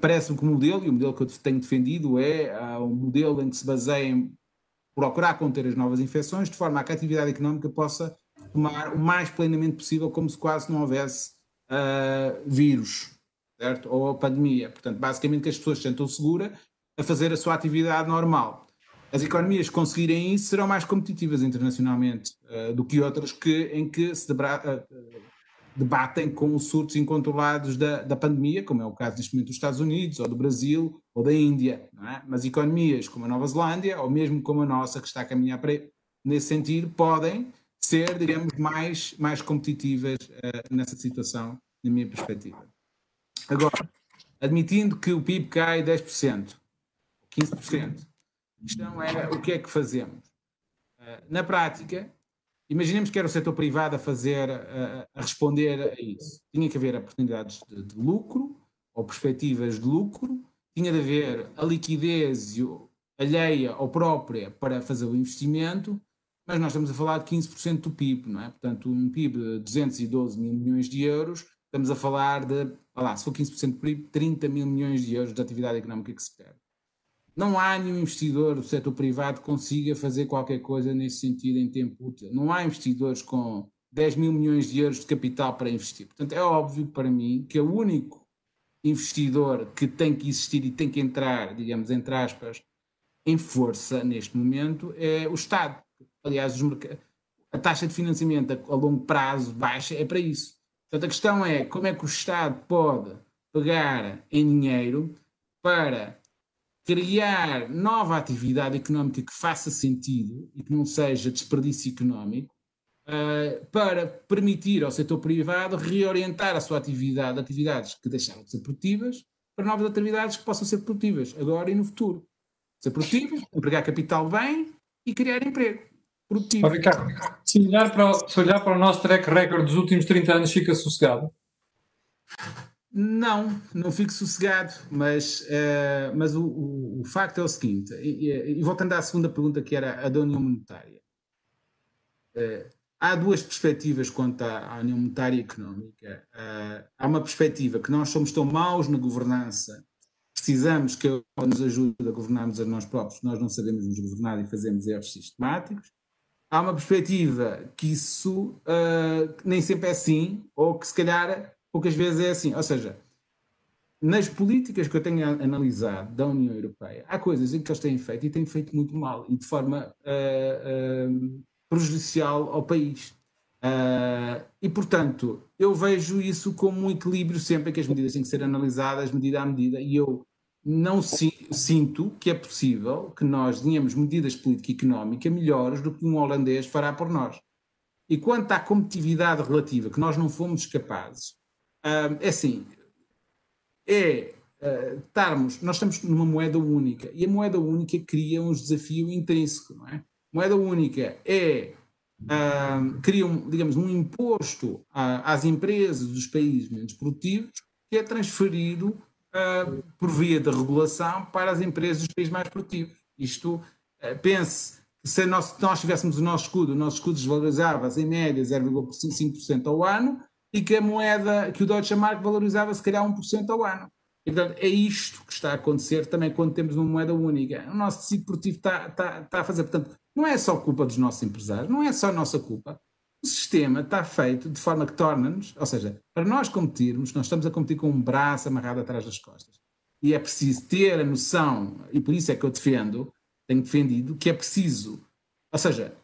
Parece-me que o modelo, e o modelo que eu tenho defendido é um modelo em que se baseia em procurar conter as novas infecções de forma a que a atividade económica possa tomar o mais plenamente possível, como se quase não houvesse uh, vírus, certo? Ou pandemia. Portanto, basicamente que as pessoas se sentam seguras a fazer a sua atividade normal. As economias que conseguirem isso serão mais competitivas internacionalmente uh, do que outras que, em que se debra, uh, debatem com os surtos incontrolados da, da pandemia, como é o caso neste momento dos Estados Unidos, ou do Brasil, ou da Índia. É? Mas economias como a Nova Zelândia, ou mesmo como a nossa, que está a caminhar para, nesse sentido, podem ser, digamos, mais, mais competitivas uh, nessa situação, na minha perspectiva. Agora, admitindo que o PIB cai 10%, 15%, a questão é o que é que fazemos? Uh, na prática, Imaginemos que era o setor privado a fazer, a, a responder a isso. Tinha que haver oportunidades de, de, lucro, ou perspectivas de lucro, tinha de haver a liquidez alheia ou própria para fazer o investimento, mas nós estamos a falar de 15% do PIB, não é? Portanto, um PIB de 212 mil milhões de euros, estamos a falar de, lá, se for 15% do PIB, 30 mil milhões de euros de atividade económica que se perde não há nenhum investidor do setor privado que consiga fazer qualquer coisa nesse sentido em tempo útil. Não há investidores com 10 mil milhões de euros de capital para investir. Portanto, é óbvio para mim que o único investidor que tem que existir e tem que entrar, digamos, entre aspas, em força neste momento é o Estado. Aliás, a taxa de financiamento a longo prazo baixa é para isso. Portanto, a questão é como é que o Estado pode pegar em dinheiro para criar nova atividade económica que faça sentido e que não seja desperdício económico, uh, para permitir ao setor privado reorientar a sua atividade, atividades que deixaram de ser produtivas, para novas atividades que possam ser produtivas, agora e no futuro. Ser produtivas, empregar capital bem e criar emprego. Produtivo. Oh, Ricardo, se olhar, para se olhar para o nosso track record dos últimos 30 anos, fica sossegado? Não, não fico sossegado, mas, uh, mas o, o, o, facto é o seguinte, e, e, voltando à segunda pergunta que era a da União Monetária, uh, há duas perspectivas quanto à, à União Monetária e Económica. Uh, há uma perspectiva que nós somos tão maus na governança, precisamos que nos ajude a governarmos a nós próprios, nós não sabemos nos governar e fazemos erros sistemáticos, há uma perspectiva que isso uh, nem sempre é assim, ou que se calhar poucas vezes é assim. Ou seja, nas políticas que eu tenho analisado da União Europeia, há coisas em que eles têm feito e têm feito muito mal e de forma uh, uh, prejudicial ao país. Uh, e, portanto, eu vejo isso como um equilíbrio sempre que as medidas têm que ser analisadas medida a medida e eu não si, sinto que é possível que nós tenhamos medidas política económica melhores do que um holandês fará por nós. E quanto à competitividade relativa, que nós não fomos capazes, é assim, é uh, estarmos, nós estamos numa moeda única e a moeda única cria um desafio intrínseco, não é? Moeda única é uh, cria, um, digamos, um imposto uh, às empresas dos países menos produtivos que é transferido uh, por via da regulação para as empresas dos países mais produtivos. Isto, pense se nós, nós tivéssemos o nosso escudo, o nosso escudo desvalorizava-se em média 0,5% ao ano, e que a moeda, que o Deutsche Mark valorizava se calhar 1% ao ano. E, portanto, é isto que está a acontecer também quando temos uma moeda única. O nosso tecido produtivo está, está, está a fazer. Portanto, não é só culpa dos nossos empresários, não é só nossa culpa. O sistema está feito de forma que torna-nos, ou seja, para nós competirmos, nós estamos a competir com um braço amarrado atrás das costas. E é preciso ter a noção, e por isso é que eu defendo, tenho defendido, que é preciso, ou seja,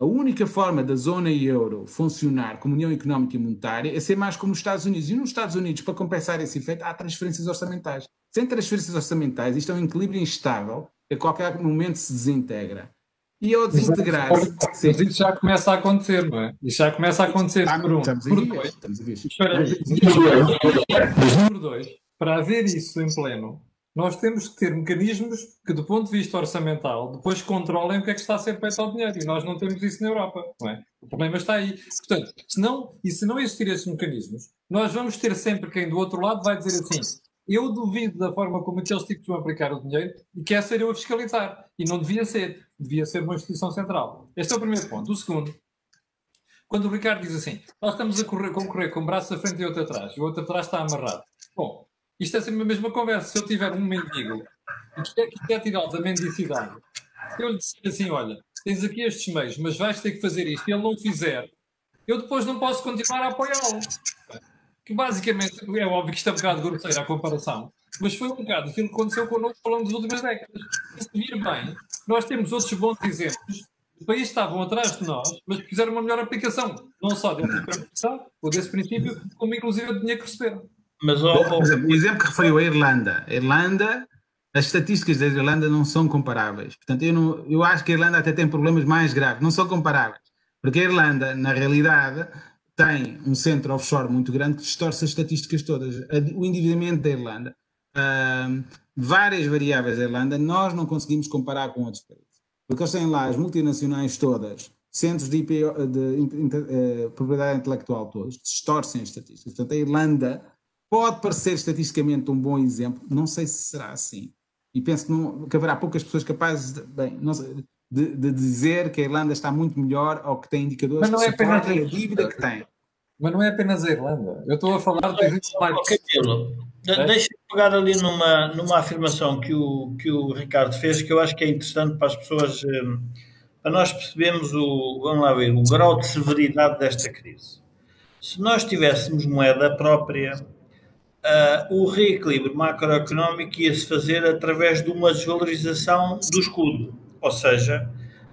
a única forma da zona euro funcionar como União Económica e Monetária é ser mais como os Estados Unidos. E nos Estados Unidos, para compensar esse efeito, há transferências orçamentais. Sem transferências orçamentais, isto é um equilíbrio instável que a qualquer momento se desintegra. E ao desintegrar-se. Mas isso já começa a acontecer, não é? Isso já começa a acontecer. Ah, por um. Estamos por dois. Estamos a ver. Dois. Para haver isso em pleno, nós temos que ter mecanismos que, do ponto de vista orçamental, depois controlem o que é que está a ser feito ao dinheiro. E nós não temos isso na Europa. É? O problema está aí. Portanto, se não, e se não existir esses mecanismos, nós vamos ter sempre quem do outro lado vai dizer assim: eu duvido da forma como aqueles tipos vão aplicar o dinheiro e quer ser eu a fiscalizar. E não devia ser. Devia ser uma instituição central. Este é o primeiro ponto. O segundo, quando o Ricardo diz assim: nós estamos a correr, concorrer com um braço à frente e outro atrás, e o outro atrás está amarrado. Bom, isto é sempre a mesma conversa. Se eu tiver um mendigo que quer, que quer tirá-lo da mendicidade, se eu lhe disser assim: olha, tens aqui estes meios, mas vais ter que fazer isto, e ele não o fizer, eu depois não posso continuar a apoiá-lo. Que basicamente, é óbvio que isto é um bocado grosseiro a comparação, mas foi um bocado aquilo que aconteceu connosco ao longo das últimas décadas. Se vir bem, nós temos outros bons exemplos os países estavam atrás de nós, mas fizeram uma melhor aplicação, não só desse tipo de ou desse princípio, como inclusive o dinheiro que receberam. Mas, oh, Por exemplo, o exemplo que referiu a Irlanda. A Irlanda, as estatísticas da Irlanda não são comparáveis. Portanto, eu, não, eu acho que a Irlanda até tem problemas mais graves. Não são comparáveis. Porque a Irlanda, na realidade, tem um centro offshore muito grande que distorce as estatísticas todas. O endividamento da Irlanda, várias variáveis da Irlanda, nós não conseguimos comparar com outros países. Porque eles têm lá as multinacionais todas, centros de, IPO, de, de, de, de uh, propriedade intelectual todos, distorcem as estatísticas. Portanto, a Irlanda Pode parecer estatisticamente um bom exemplo, não sei se será assim. E penso que, não, que haverá poucas pessoas capazes de, bem, de, de, dizer que a Irlanda está muito melhor ou que tem indicadores Mas não que é apenas a dívida que tem. Mas não é apenas a Irlanda. Eu estou a falar de exemplos mais. É? Deixa-me pegar ali numa, numa afirmação que o, que o Ricardo fez, que eu acho que é interessante para as pessoas, eh, para nós percebermos o, vamos lá ver, o grau de severidade desta crise. Se nós tivéssemos moeda própria, uh, o reequilíbrio macroeconómico ia-se fazer através de uma desvalorização do escudo, ou seja,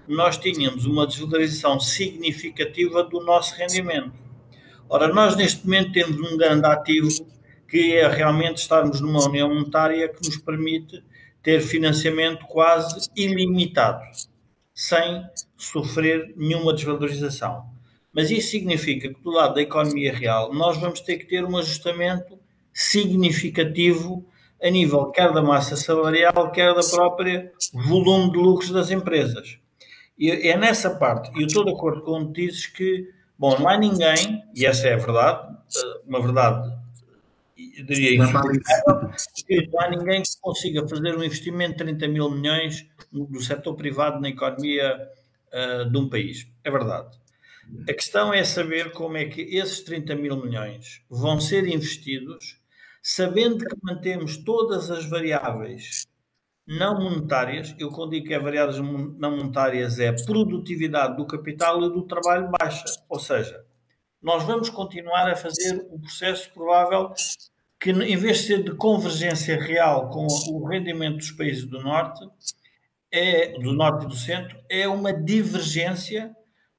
nós tínhamos uma desvalorização significativa do nosso rendimento. Ora, nós neste momento temos um grande ativo que é realmente estarmos numa união monetária que nos permite ter financiamento quase ilimitado, sem sofrer nenhuma desvalorização. Mas isso significa que do lado da economia real nós vamos ter que ter um ajustamento significativo a nível quer da massa salarial, quer da própria volume de lucros das empresas. E é nessa parte, e eu estou de acordo com o que dizes que, bom, não há ninguém, e essa é a verdade, uma verdade, eu diria isso, não há ninguém que consiga fazer um investimento de 30 mil milhões do setor privado na economia uh, de um país. É verdade. A questão é saber como é que esses 30 mil milhões vão ser investidos sabendo que mantemos todas as variáveis não monetárias. Eu, quando digo que é variáveis não monetárias, é produtividade do capital e do trabalho baixa. Ou seja, nós vamos continuar a fazer o processo provável que, em vez de ser de convergência real com o rendimento dos países do Norte, é, do Norte e do Centro, é uma divergência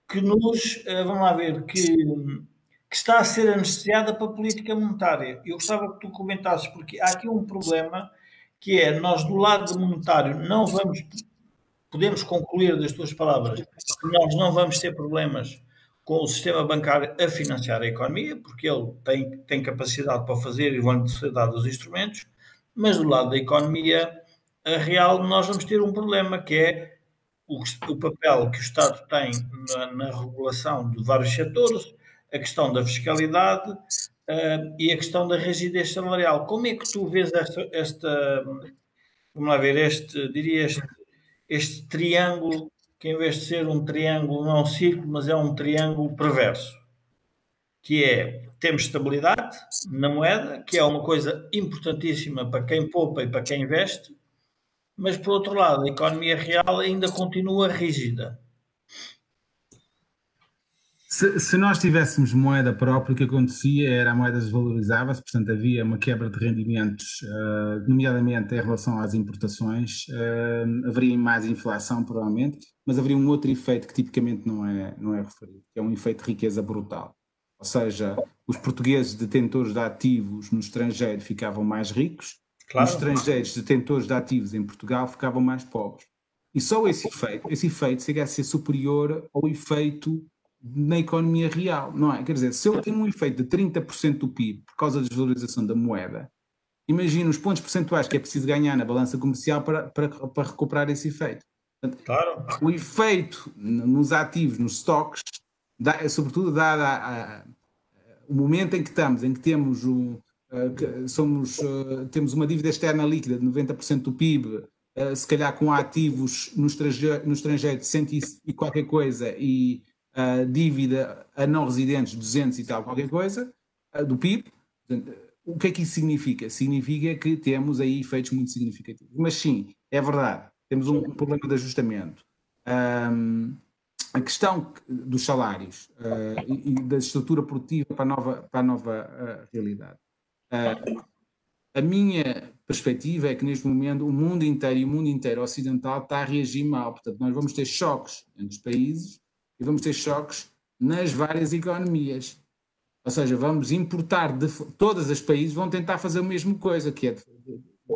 que nos, eh, vamos lá ver, que, que está a ser anestesiada para a política monetária. Eu gostava que tu comentasses, porque há aqui um problema que é, nós do lado monetário não vamos, podemos concluir das tuas palavras, que nós não vamos ter problemas com o sistema bancário a financiar a economia, porque ele tem, tem capacidade para fazer e vão-lhe ser dados os instrumentos, mas do lado da economia real nós vamos ter um problema que é o, o papel que o Estado tem na, na, regulação de vários setores, a questão da fiscalidade uh, e a questão da rigidez salarial. Como é que tu vês esta, esta vamos lá ver, este, diria este, este triângulo que em vez de ser um triângulo, não é um círculo, mas é um triângulo perverso, que é, temos estabilidade na moeda, que é uma coisa importantíssima para quem poupa e para quem investe, mas por outro lado, a economia real ainda continua rígida. Se, se, nós tivéssemos moeda própria, o que acontecia era a moeda desvalorizava-se, portanto havia uma quebra de rendimentos, uh, nomeadamente em relação às importações, uh, haveria mais inflação provavelmente, mas haveria um outro efeito que tipicamente não é, não é referido, que é um efeito de riqueza brutal. Ou seja, os portugueses detentores de ativos no estrangeiro ficavam mais ricos, claro. os estrangeiros detentores de ativos em Portugal ficavam mais pobres. E só esse efeito, esse efeito chega a ser superior ao efeito na economia real, não é? Quer dizer, se eu tenho um efeito de 30% do PIB por causa da desvalorização da moeda, imagina os pontos percentuais que é preciso ganhar na balança comercial para, para, para recuperar esse efeito. Portanto, claro. O efeito nos ativos, nos stocks, dá, sobretudo dado a, a, o momento em que estamos, em que temos, um, uh, que somos, uh, temos uma dívida externa líquida de 90% do PIB, uh, se calhar com ativos no estrangeiro, no estrangeiro de 100 e qualquer coisa e uh, dívida a não residentes 200 e tal, qualquer coisa, uh, do PIB. O que é que isso significa? Significa que temos aí efeitos muito significativos. Mas sim, é verdade, temos um problema de ajustamento. Um, a questão dos salários uh, e, da estrutura produtiva para a nova, para a nova uh, realidade. Uh, a minha perspectiva é que neste momento o mundo inteiro e o mundo inteiro ocidental está a reagir mal. Portanto, nós vamos ter choques entre os países e vamos ter choques nas várias economias. Ou seja, vamos importar de todas as países vão tentar fazer a mesma coisa, que é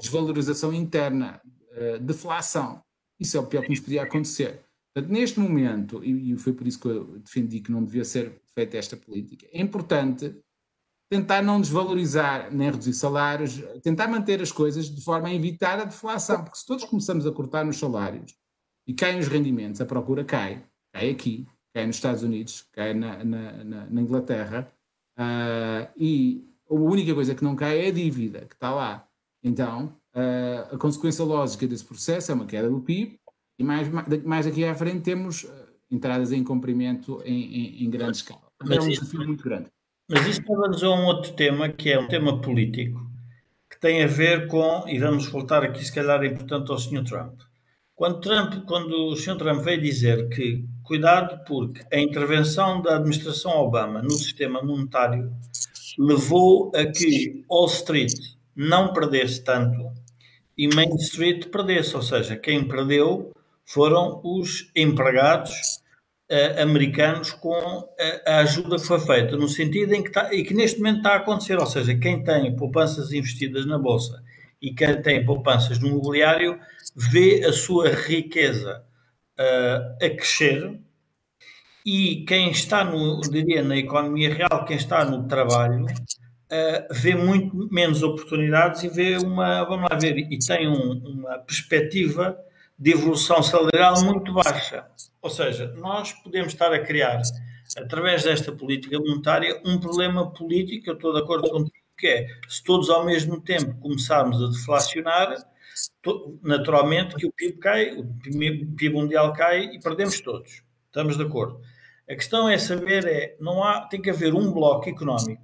desvalorização interna, eh, deflação. Isso é o pior que nos podia acontecer. Portanto, neste momento, e foi por isso que eu defendi que não devia ser feita esta política, é importante tentar não desvalorizar nem reduzir salários, tentar manter as coisas de forma a evitar a deflação, porque se todos começamos a cortar nos salários e caem os rendimentos, a procura cai, cai aqui, cai nos Estados Unidos, cai na, na, na, na Inglaterra, uh, e a única coisa que não cai é a dívida que está lá. Então, uh, a consequência lógica desse processo é uma queda do PIB, e mais, mais aqui à frente temos uh, entradas em comprimento em, em, em grande escala. Mas é um desafio muito grande. Mas isso leva-nos a um outro tema, que é um tema político, que tem a ver com, e vamos voltar aqui se calhar é importante ao Sr. Trump. Quando, Trump, quando o Sr. Trump veio dizer que cuidado porque a intervenção da administração Obama no sistema monetário levou a que Wall Street não perdesse tanto e Main Street perdesse, ou seja, quem perdeu foram os empregados uh, americanos com a, a, ajuda que foi feita, no sentido em que está, e que neste momento está a acontecer, ou seja, quem tem poupanças investidas na Bolsa e quem tem poupanças no mobiliário vê a sua riqueza uh, a crescer e quem está no, diria, na economia real, quem está no trabalho, uh, vê muito menos oportunidades e vê uma, vamos lá ver, e tem um, uma perspectiva de evolução salarial muito baixa. Ou seja, nós podemos estar a criar, através desta política monetária, um problema político, eu estou de acordo contigo, que é, se todos ao mesmo tempo começarmos a deflacionar, naturalmente que o PIB cai, o PIB mundial cai e perdemos todos. Estamos de acordo. A questão é saber é, não há, tem que haver um bloco económico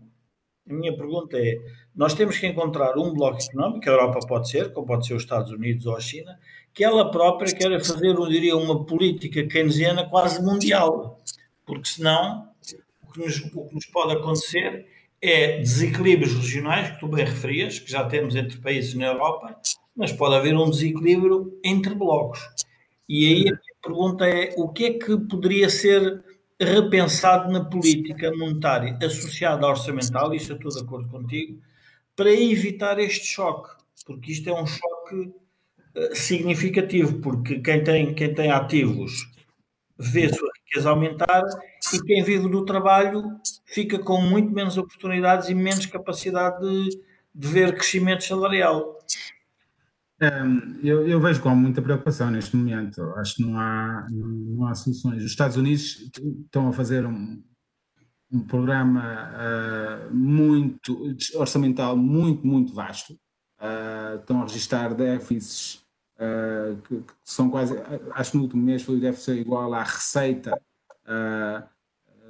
A minha pergunta é: nós temos que encontrar um bloco económico, a Europa pode ser, como pode ser os Estados Unidos ou a China, que ela própria queira fazer, eu diria, uma política keynesiana quase mundial. Porque senão, o que nos, o que nos pode acontecer é desequilíbrios regionais, que tu bem referias, que já temos entre países na Europa, mas pode haver um desequilíbrio entre blocos. E aí a pergunta é: o que é que poderia ser repensado na política monetária associada à orçamental, isso estou de acordo contigo, para evitar este choque? Porque isto é um choque uh, significativo, porque quem tem, quem tem ativos vê a sua riqueza aumentar e quem vive do trabalho fica com muito menos oportunidades e menos capacidade de, de ver crescimento salarial. Eu, eu, vejo com muita preocupação neste momento. Acho que não há, não, há soluções. Os Estados Unidos estão a fazer um, um programa uh, muito orçamental muito, muito vasto. Uh, estão a registrar déficits uh, que, que, são quase, acho que no último mês foi o déficit igual à receita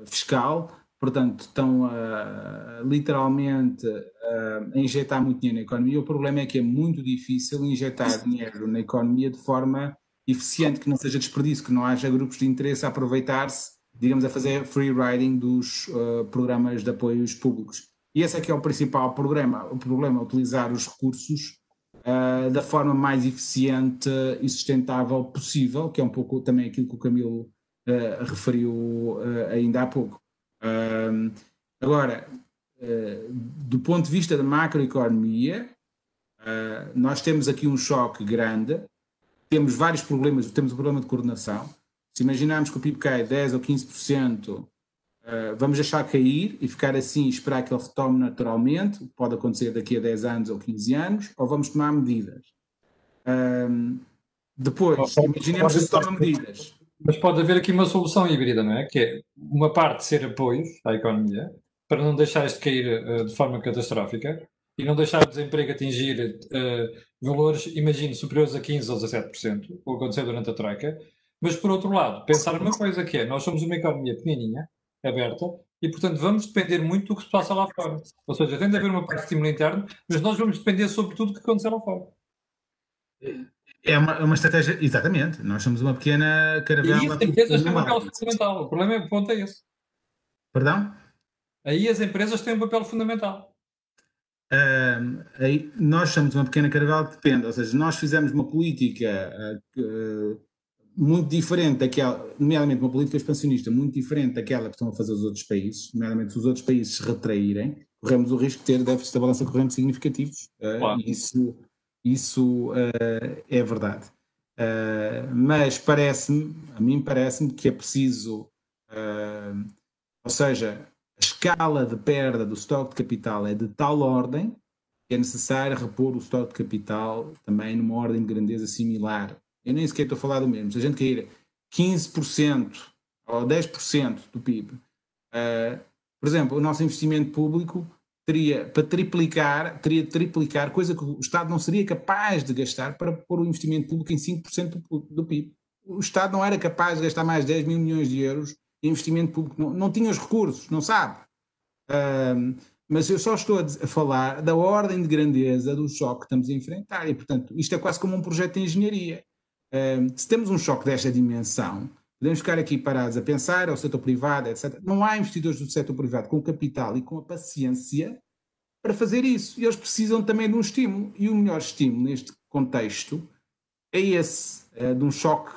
fiscal portanto, estão a, literalmente a, injetar muito dinheiro na economia. O problema é que é muito difícil injetar dinheiro na economia de forma eficiente, que não seja desperdício, que não haja grupos de interesse a aproveitar-se, digamos, a fazer free riding dos uh, programas de apoios públicos. E esse é que é o principal problema, o problema é utilizar os recursos uh, da forma mais eficiente e sustentável possível, que é um pouco também aquilo que o Camilo uh, referiu ainda há pouco. Um, agora, uh, do ponto de vista da macroeconomia, uh, nós temos aqui um choque grande, temos vários problemas, temos o um problema de coordenação. Se imaginarmos que o PIB cai 10 ou 15%, uh, vamos deixar cair e ficar assim e esperar que ele retome naturalmente, pode acontecer daqui a 10 anos ou 15 anos, ou vamos tomar medidas. Depois, imaginemos que se toma medidas mas pode haver aqui uma solução híbrida, não é? Que é uma parte ser apoios à economia, para não deixar isto cair uh, de forma catastrófica e não deixar o desemprego atingir uh, valores, imagino, superiores a 15% ou 17%, o acontecer durante a Troika. Mas, por outro lado, pensar uma coisa que é, nós somos uma economia pequenininha, aberta, e, portanto, vamos depender muito do que se passa lá fora. Ou seja, tem de haver uma parte de estímulo interno, mas nós vamos depender sobre tudo o que acontecer lá fora. É uma, é uma estratégia, exatamente. Nós somos uma pequena caravela. E as empresas têm um papel fundamental. O problema é o ponto é esse. Perdão? Aí as empresas têm um papel fundamental. Uh, aí nós somos uma pequena caravela que depende, ou seja, nós fizemos uma política uh, muito diferente daquela, nomeadamente uma política expansionista muito diferente daquela que estão a fazer os outros países, nomeadamente se os outros países se retraírem, corremos o risco de ter déficits da balança corrente significativos. Uh, claro. E isso isso uh, é verdade. Uh, mas parece-me, a mim parece-me que é preciso, uh, ou seja, a escala de perda do estoque de capital é de tal ordem que é necessário repor o estoque de capital também numa ordem de grandeza similar. Eu nem sequer estou a falar do mesmo. Se a gente cair 15% ou 10% do PIB, por exemplo, o nosso investimento público teria para triplicar, teria de triplicar, coisa que o Estado não seria capaz de gastar para pôr o investimento público em 5% do, do PIB. O Estado não era capaz de gastar mais 10 mil milhões de euros em investimento público, não, não tinha os recursos, não sabe. Um, mas eu só estou a, falar da ordem de grandeza do choque que estamos a enfrentar e, portanto, isto é quase como um projeto de engenharia. Um, se temos um choque desta dimensão, Podemos ficar aqui parados a pensar ao setor privado, etc. Não há investidores do setor privado com capital e com a paciência para fazer isso. E eles precisam também de um estímulo. E o melhor estímulo neste contexto é esse, é de um choque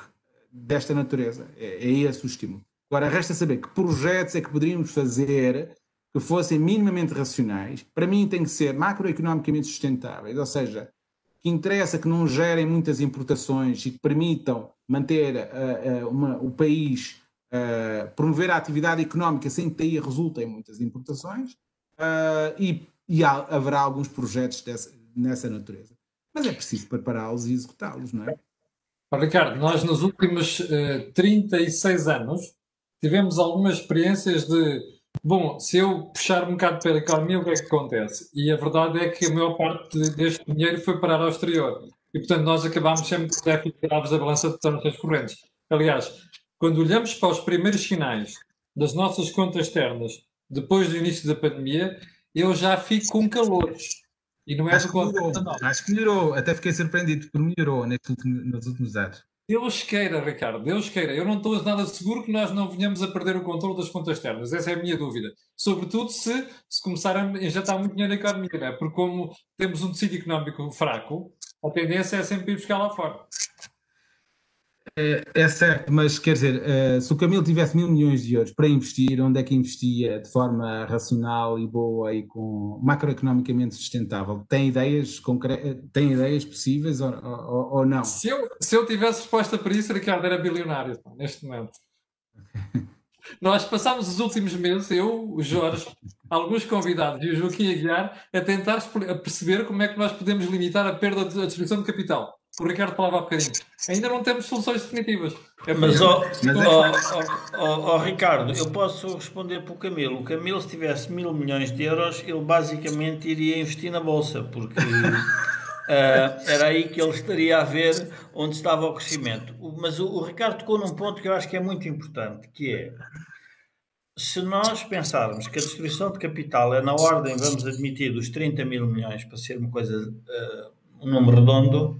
desta natureza. É, é esse o estímulo. Agora, resta saber que projetos é que poderíamos fazer que fossem minimamente racionais. Para mim, tem que ser macroeconomicamente sustentáveis, ou seja, que interessa que não gerem muitas importações e que permitam manter uh, uh, uma, o país, uh, promover a atividade económica sem que daí resulte em muitas importações e, e há, haverá alguns projetos dessa, nessa natureza. Mas é preciso prepará-los e executá-los, não é? Ricardo, nós nos últimos uh, 36 anos tivemos algumas experiências de Bom, se eu puxar um bocado pela economia, o que é que acontece? E a verdade é que a maior parte deste dinheiro foi parar ao exterior. E, portanto, nós acabámos sempre com déficit graves da balança de transações correntes. Aliás, quando olhamos para os primeiros sinais das nossas contas externas depois do início da pandemia, eu já fico com calores. E não é acho, que melhorou, acho que melhorou, até fiquei surpreendido porque melhorou neste último, nos últimos anos. Deus queira, Ricardo, Deus queira. Eu não estou nada seguro que nós não venhamos a perder o controle das contas externas. Essa é a minha dúvida. Sobretudo se, se começar a injetar muito dinheiro na economia, é? porque como temos um tecido económico fraco, a tendência é sempre ir buscar lá fora. É, é, certo, mas quer dizer, uh, se o Camilo tivesse mil milhões de euros para investir, onde é que investia de forma racional e boa e com macroeconomicamente sustentável? Tem ideias, tem ideias possíveis ou, ou, ou, não? Se eu, se eu tivesse resposta para isso, Ricardo era bilionário neste momento. Nós passámos os últimos meses, eu, o Jorge, alguns convidados e o Joaquim Aguiar, a tentar a perceber como é que nós podemos limitar a perda da distribuição de capital o Ricardo falava há bocadinho. Ainda não temos soluções definitivas. É mas, ó, oh, oh, oh, Ricardo, eu posso responder para o Camilo. O Camilo, se tivesse mil milhões de euros, ele basicamente iria investir na Bolsa, porque uh, era aí que ele estaria a ver onde estava o crescimento. Mas o, o Ricardo tocou num ponto que eu acho que é muito importante, que é se nós pensarmos que a distribuição de capital é na ordem, vamos admitir, dos 30 mil milhões, para ser uma coisa, uh, um número redondo,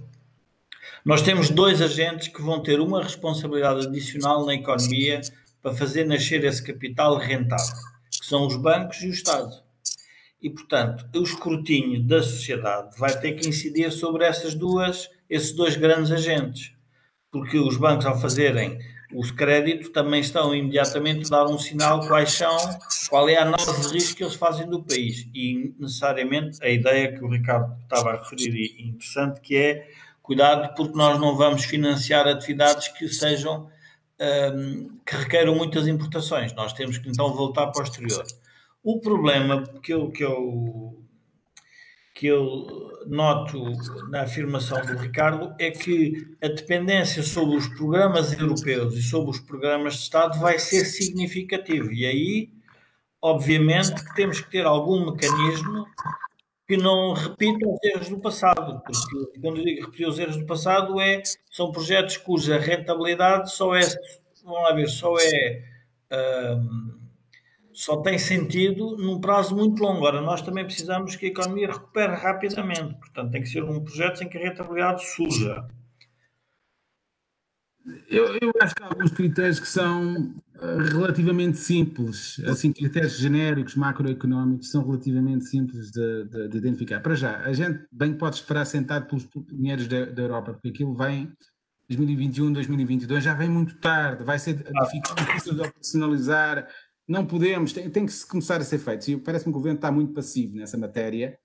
nós temos dois agentes que vão ter uma responsabilidade adicional na economia para fazer nascer esse capital rentável, que são os bancos e o Estado. E, portanto, o escrutínio da sociedade vai ter que incidir sobre essas duas, esses dois grandes agentes. Porque os bancos, ao fazerem o crédito, também estão imediatamente a dar um sinal quais são, qual é a análise de risco que eles fazem do país. E, necessariamente, a ideia que o Ricardo estava a referir e interessante, que é Cuidado, porque nós não vamos financiar atividades que sejam um, que requeram muitas importações. Nós temos que então voltar para o exterior. O problema que eu, que eu, que eu noto na afirmação do Ricardo é que a dependência sobre os programas europeus e sobre os programas de Estado vai ser significativa. E aí, obviamente, que temos que ter algum mecanismo que não repitam os erros do passado, porque quando eu digo repetir os erros do passado é, são projetos cuja rentabilidade só é, vamos lá ver, só é um, só tem sentido num prazo muito longo. Agora, nós também precisamos que a economia recupere rapidamente, portanto tem que ser um projeto em que a rentabilidade surja. Eu, eu acho que há alguns critérios que são eh, relativamente simples, assim, critérios genéricos macroeconómicos são relativamente simples de, de, de, identificar. Para já, a gente bem pode esperar sentado pelos dinheiros da, da, Europa, porque aquilo vem 2021, 2022, já vem muito tarde, vai ser difícil de operacionalizar, não podemos, tem, tem que começar a ser feito. E parece-me que o governo está muito passivo nessa matéria.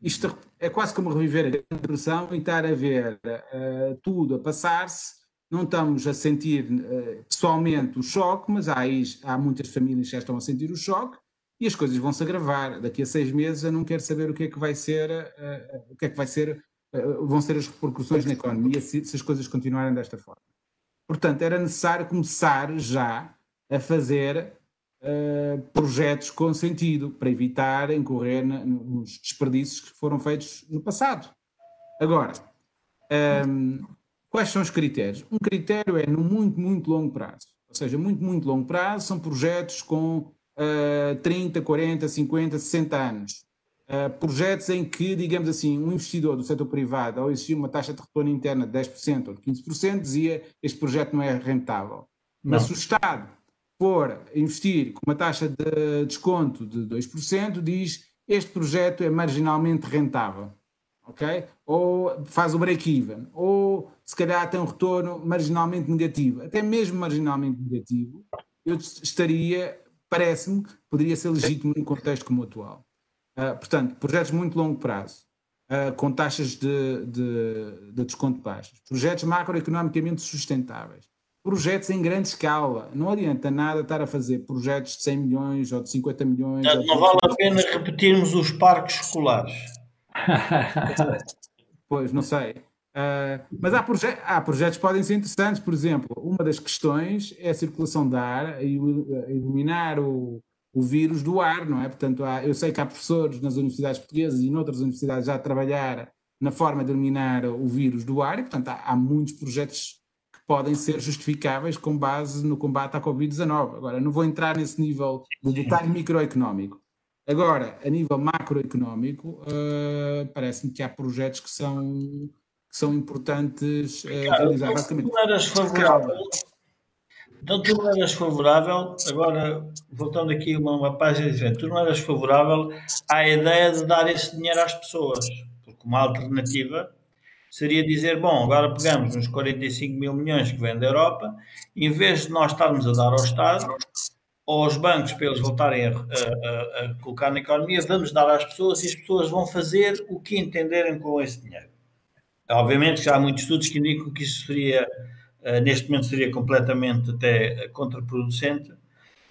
Isto é quase como reviver a depressão e estar a ver uh, tudo a passar-se não estamos a sentir uh, pessoalmente o choque, mas há, há muitas famílias que já estão a sentir o choque e as coisas vão se agravar. Daqui a seis meses eu não quero saber o que é que vai ser, uh, o que é que vai ser, uh, vão ser as repercussões na economia se, se, as coisas continuarem desta forma. Portanto, era necessário começar já a fazer projetos com sentido para evitar incorrer nos desperdícios que foram feitos no passado. Agora, um, ehm, Quais são os critérios? Um critério é no muito, muito longo prazo. Ou seja, muito, muito longo prazo são projetos com uh, 30, 40, 50, 60 anos. Uh, projetos em que, digamos assim, um investidor do setor privado, ao existir uma taxa de retorno interna de 10% ou de 15%, dizia este projeto não é rentável. Não. Mas o Estado for investir com uma taxa de desconto de 2%, diz este projeto é marginalmente rentável ok? Ou faz o break-even, ou se calhar tem um retorno marginalmente negativo, até mesmo marginalmente negativo, eu estaria, parece-me, poderia ser legítimo num contexto como o atual. Uh, portanto, projetos muito longo prazo, uh, com taxas de, de, de desconto baixas, projetos macroeconomicamente sustentáveis, projetos em grande escala. Não adianta nada estar a fazer projetos de 100 milhões ou de 50 milhões. Não, não vale a pena repetirmos os parques escolares. pois, não sei. Uh, mas há, proje há, projetos que podem ser interessantes, por exemplo, uma das questões é a circulação de ar e eliminar o, o vírus do ar, não é? Portanto, há, eu sei que há professores nas universidades portuguesas e noutras universidades já a trabalhar na forma de eliminar o vírus do ar e, portanto, há, há muitos projetos podem ser justificáveis com base no combate à Covid-19. Agora, não vou entrar nesse nível de detalhe microeconómico. Agora, a nível macroeconómico, uh, parece-me que há projetos que são, que são importantes uh, realizar. Basicamente. Tu eras favorável. Então, tu não eras favorável, agora voltando aqui uma, uma página diferente, tu não eras favorável à ideia de dar esse dinheiro às pessoas, porque uma alternativa seria dizer, bom, agora pegamos uns 45 mil milhões que vêm da Europa, em vez de nós estarmos a dar ao Estado, ou aos bancos para eles voltarem a, a, a, colocar na economia, vamos dar às pessoas e as pessoas vão fazer o que entenderem com esse dinheiro. Obviamente já há muitos estudos que indicam que isso seria, uh, neste momento seria completamente até contraproducente,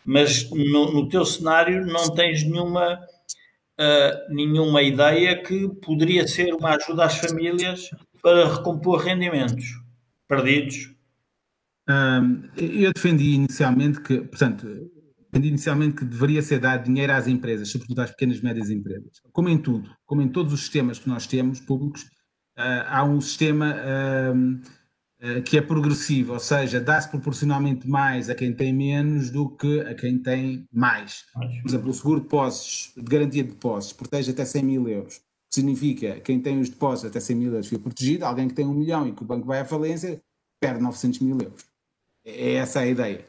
mas no, no teu cenário não tens nenhuma, uh, nenhuma ideia que poderia ser uma ajuda às famílias para recompor rendimentos perdidos. Eu defendi inicialmente que, portanto, defendi inicialmente que deveria ser dado dinheiro às empresas, sobretudo às pequenas e médias empresas. Como em tudo, como em todos os sistemas que nós temos públicos, uh, há um sistema uh, uh, que é progressivo, ou seja, dá-se proporcionalmente mais a quem tem menos do que a quem tem mais. Por exemplo, o seguro de depósitos, de garantia de depósitos, protege até 100 mil euros significa quem tem os depósitos até 100 mil euros fica protegido, alguém que tem um milhão e que o banco vai à falência perde 900 mil euros. É essa a ideia.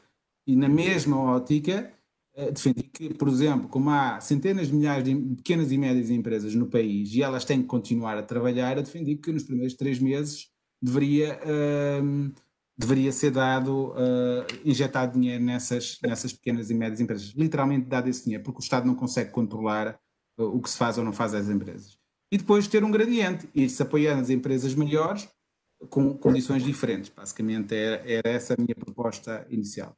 E na mesma ótica, eh, defendi que, por exemplo, como há centenas de milhares de pequenas e médias empresas no país e elas têm que continuar a trabalhar, eu defendi que nos primeiros três meses deveria, uh, deveria ser dado, uh, injetado dinheiro nessas, nessas pequenas e médias empresas. Literalmente dado esse dinheiro, porque o Estado não consegue controlar uh, o que se faz ou não faz às empresas e depois ter um gradiente, e se apoiando as empresas melhores com condições diferentes. Basicamente era, era, essa a minha proposta inicial.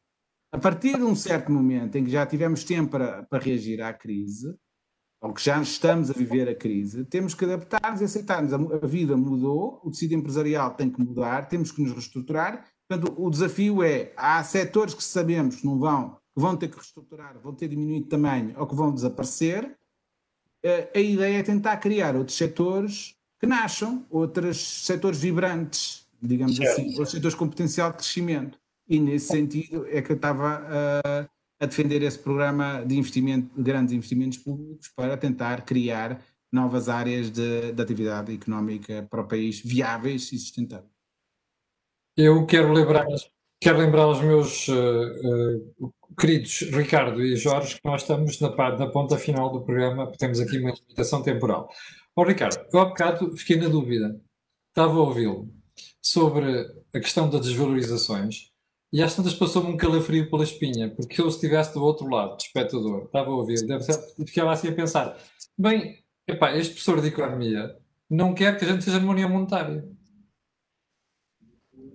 A partir de um certo momento em que já tivemos tempo para, para reagir à crise, ou que já estamos a viver a crise, temos que adaptar-nos e aceitar-nos. A, a vida mudou, o tecido empresarial tem que mudar, temos que nos reestruturar. Portanto, o desafio é, há setores que sabemos que não vão, que vão ter que reestruturar, vão ter diminuído de tamanho ou que vão desaparecer, a ideia é tentar criar outros setores que nasçam, outros setores vibrantes, digamos certo. assim, outros setores com potencial de crescimento. E nesse sentido é que eu estava a, a defender esse programa de investimento, de grandes investimentos públicos para tentar criar novas áreas de, de atividade económica para o país viáveis e sustentáveis. Eu quero lembrar, quero lembrar aos meus uh, uh, queridos Ricardo e Jorge, que nós estamos na, na ponta final do programa, temos aqui uma limitação temporal. Oh, Ricardo, eu há bocado fiquei na dúvida, estava a ouvi-lo, sobre a questão das desvalorizações, e às tantas passou-me um calafrio pela espinha, porque eu estivesse do outro lado, de espectador, estava a ouvir, ser, ficava assim a pensar, bem, epá, este professor de economia não quer que a gente seja de União Monetária.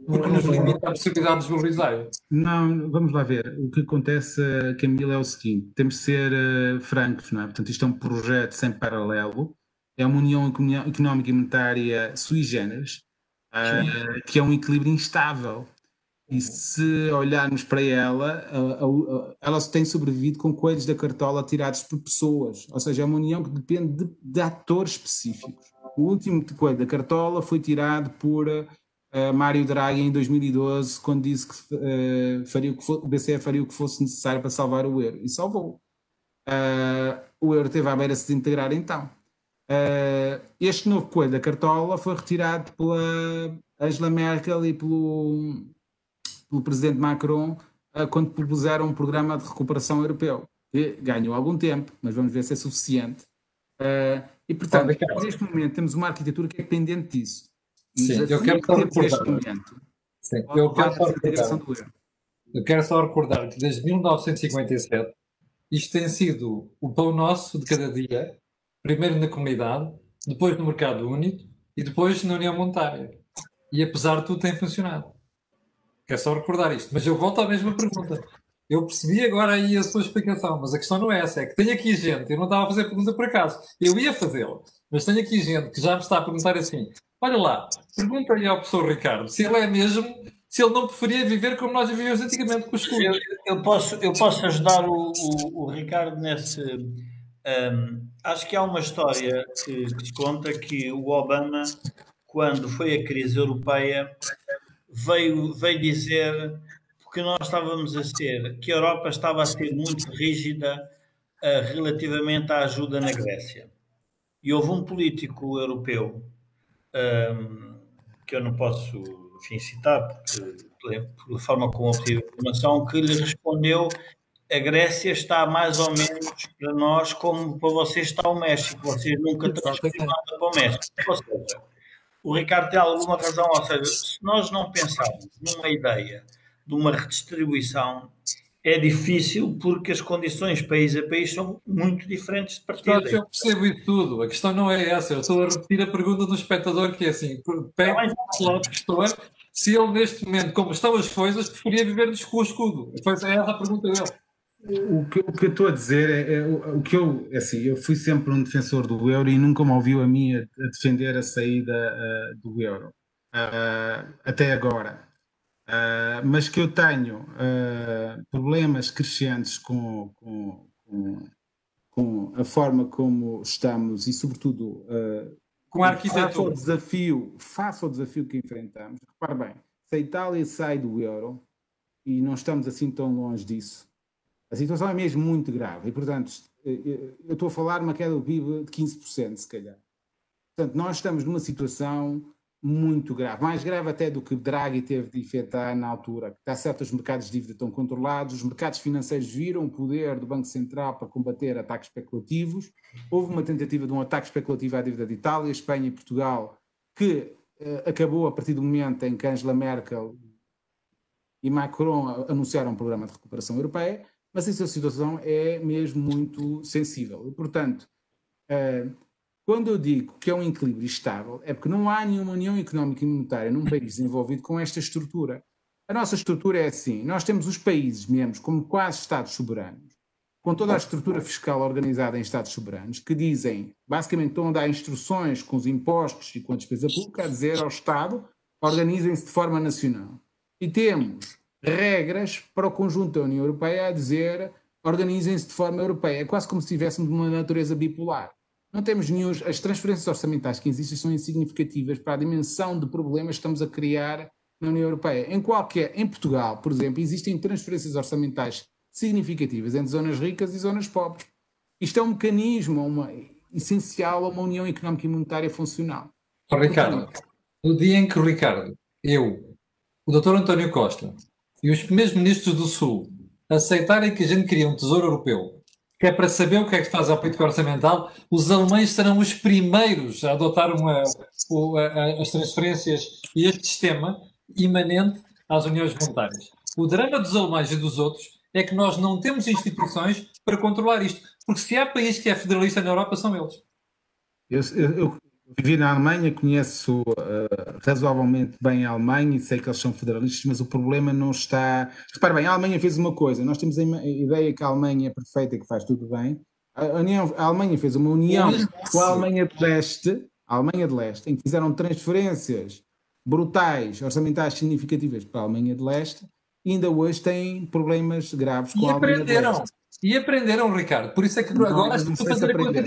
Porque nos limita a possibilidade de desvalorizar. Não, vamos lá ver. O que acontece, Camilo, é o seguinte: temos de ser uh, francos, não é? Portanto, isto é um projeto sem paralelo, é uma união económica e monetária sui generis, uh, que é um equilíbrio instável. E se olharmos para ela, uh, ela tem sobrevivido com coelhos da cartola tirados por pessoas, ou seja, é uma união que depende de, de atores específicos. O último coelho da cartola foi tirado por uh, Mário Draghi em 2012, quando disse que, uh, faria o, que o BCE faria o que fosse necessário para salvar o euro. E salvou. Uh, o euro teve à beira de se desintegrar então. este novo coelho da cartola foi retirado pela Angela Merkel e pelo, pelo presidente Macron quando propuseram um programa de recuperação europeu. Que ganhou algum tempo, mas vamos ver se é suficiente. e, portanto, neste momento temos uma arquitetura que é dependente disso. Sim, eu quero só recordar. Sim, eu quero só recordar. Eu quero só recordar que desde 1957 isto tem sido o pão nosso de cada dia, primeiro na comunidade, depois no mercado único e depois na União Monetária. E apesar de tudo tem funcionado. Quero só recordar isto. Mas eu volto à mesma pergunta. Eu percebi agora aí a sua explicação, mas a questão não é essa, é que tenho aqui gente, eu não estava a fazer pergunta por acaso, eu ia fazê-la, mas tenho aqui gente que já me está a perguntar assim: olha lá, pergunta aí ao professor Ricardo se ele é mesmo, se ele não preferia viver como nós vivíamos antigamente com os estudos. Eu, eu, posso, eu posso ajudar o, o, o Ricardo nesse. Um, acho que há uma história que, que conta que o Obama, quando foi a crise europeia, veio, veio dizer que nós estávamos a ser, que a Europa estava a ser muito rígida relativamente à ajuda na Grécia. E houve um político europeu, um, que eu não posso enfim, citar, porque, pela forma como obtive a informação, que lhe respondeu a Grécia está mais ou menos para nós como para vocês está o México. Vocês nunca transferiram nada para o México. Ou seja, o Ricardo tem alguma razão. Ou seja, se nós não pensarmos numa ideia de uma redistribuição, é difícil porque as condições país a país são muito diferentes de partida. Claro, eu percebo isso tudo. A questão não é essa. Eu estou a repetir a pergunta do espectador, que é assim: pega o gestor se ele, neste momento, como estão as coisas, preferia viver o escudo. Pois é essa a pergunta dele. O que, o que eu estou a dizer é, é, o que eu, é assim, eu fui sempre um defensor do euro e nunca me ouviu a mim a, a defender a saída uh, do euro, uh, até agora. Uh, mas que eu tenho uh, problemas crescentes com, com, com, com, a forma como estamos e, sobretudo, uh, com a arquitetura. Face ao desafio, face ao desafio que enfrentamos. Repare bem, se a Itália sai do euro e não estamos assim tão longe disso, a situação é mesmo muito grave. E, portanto, eu estou a falar uma queda do PIB de 15%, se calhar. Portanto, nós estamos numa situação muito grave, mais grave até do que Draghi teve de efetuar na altura. Está certo, os mercados de dívida estão controlados, os mercados financeiros viram o poder do Banco Central para combater ataques especulativos. Houve uma tentativa de um ataque especulativo à dívida de Itália, Espanha e Portugal, que eh, acabou a partir do momento em que Angela Merkel e Macron anunciaram um programa de recuperação europeia, mas essa situação é mesmo muito sensível. Portanto, eh, quando eu digo que é um equilíbrio estável, é porque não há nenhuma união económica e monetária num país desenvolvido com esta estrutura. A nossa estrutura é assim: nós temos os países membros como quase Estados soberanos, com toda a estrutura fiscal organizada em Estados soberanos, que dizem, basicamente, estão a dar instruções com os impostos e com a despesa pública, a dizer ao Estado: organizem-se de forma nacional. E temos regras para o conjunto da União Europeia a dizer: organizem-se de forma europeia. É quase como se tivéssemos uma natureza bipolar. Não temos nenhum. As transferências orçamentais que existem são insignificativas para a dimensão de problemas que estamos a criar na União Europeia. Em qualquer, em Portugal, por exemplo, existem transferências orçamentais significativas entre zonas ricas e zonas pobres. Isto é um mecanismo uma, essencial a uma união económica e monetária funcional. Oh, Ricardo, no dia em que o Ricardo, eu, o Dr. António Costa e os primeiros ministros do Sul aceitarem que a gente queria um tesouro europeu que é para saber o que é que se faz à política orçamental, os alemães serão os primeiros a adotar uma, a, as transferências e este sistema imanente às uniões monetárias. O drama dos alemães e dos outros é que nós não temos instituições para controlar isto. Porque se há país que é federalista na Europa, são eles. Eu, eu, vivi na Alemanha, conheço uh, razoavelmente bem a Alemanha e sei que eles são federalistas, mas o problema não está. Repare bem, a Alemanha fez uma coisa, nós temos a ideia que a Alemanha é perfeita e que faz tudo bem. A, União, a Alemanha fez uma união com a Alemanha de Leste, a Alemanha de Leste, em que fizeram transferências brutais, orçamentais significativas para a Alemanha de Leste, e ainda hoje têm problemas graves com e a Alemanha aprenderam. de Leste. E aprenderam, Ricardo. Por isso é que não, agora estão a fazer a coisa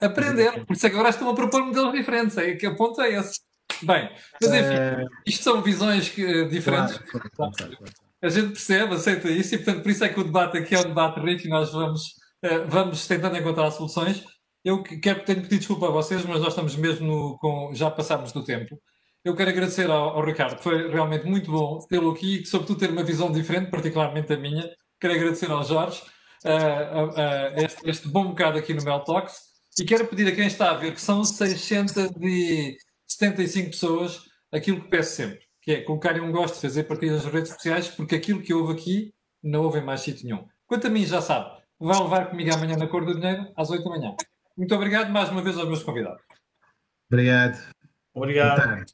Aprenderam, por isso é que agora estão a propor modelos diferentes, é que o ponto é esse. Bem, mas enfim, uh... isto são visões que, diferentes. Claro, claro, claro, a gente percebe, aceita isso e portanto por isso é que o debate aqui é um debate rico e nós vamos, uh, vamos tentando encontrar soluções. Eu quero tenho pedir desculpa a vocês, mas nós estamos mesmo no, com, já passámos do tempo. Eu quero agradecer ao, ao Ricardo, foi realmente muito bom tê-lo aqui e sobretudo ter uma visão diferente, particularmente a minha. Quero agradecer ao Jorge uh, este, este, bom bocado aqui no Mel Talks e quero pedir a quem está a ver, que são 675 pessoas, aquilo que peço sempre, que é colocarem um gosto, fazer partidas nas redes sociais, porque aquilo que houve aqui não houve em mais sítio nenhum. Quanto a mim, já sabe, vai levar comigo amanhã na Cor do Dinheiro, às 8 da manhã. Muito obrigado mais uma vez aos meus convidados. Obrigado. Obrigado.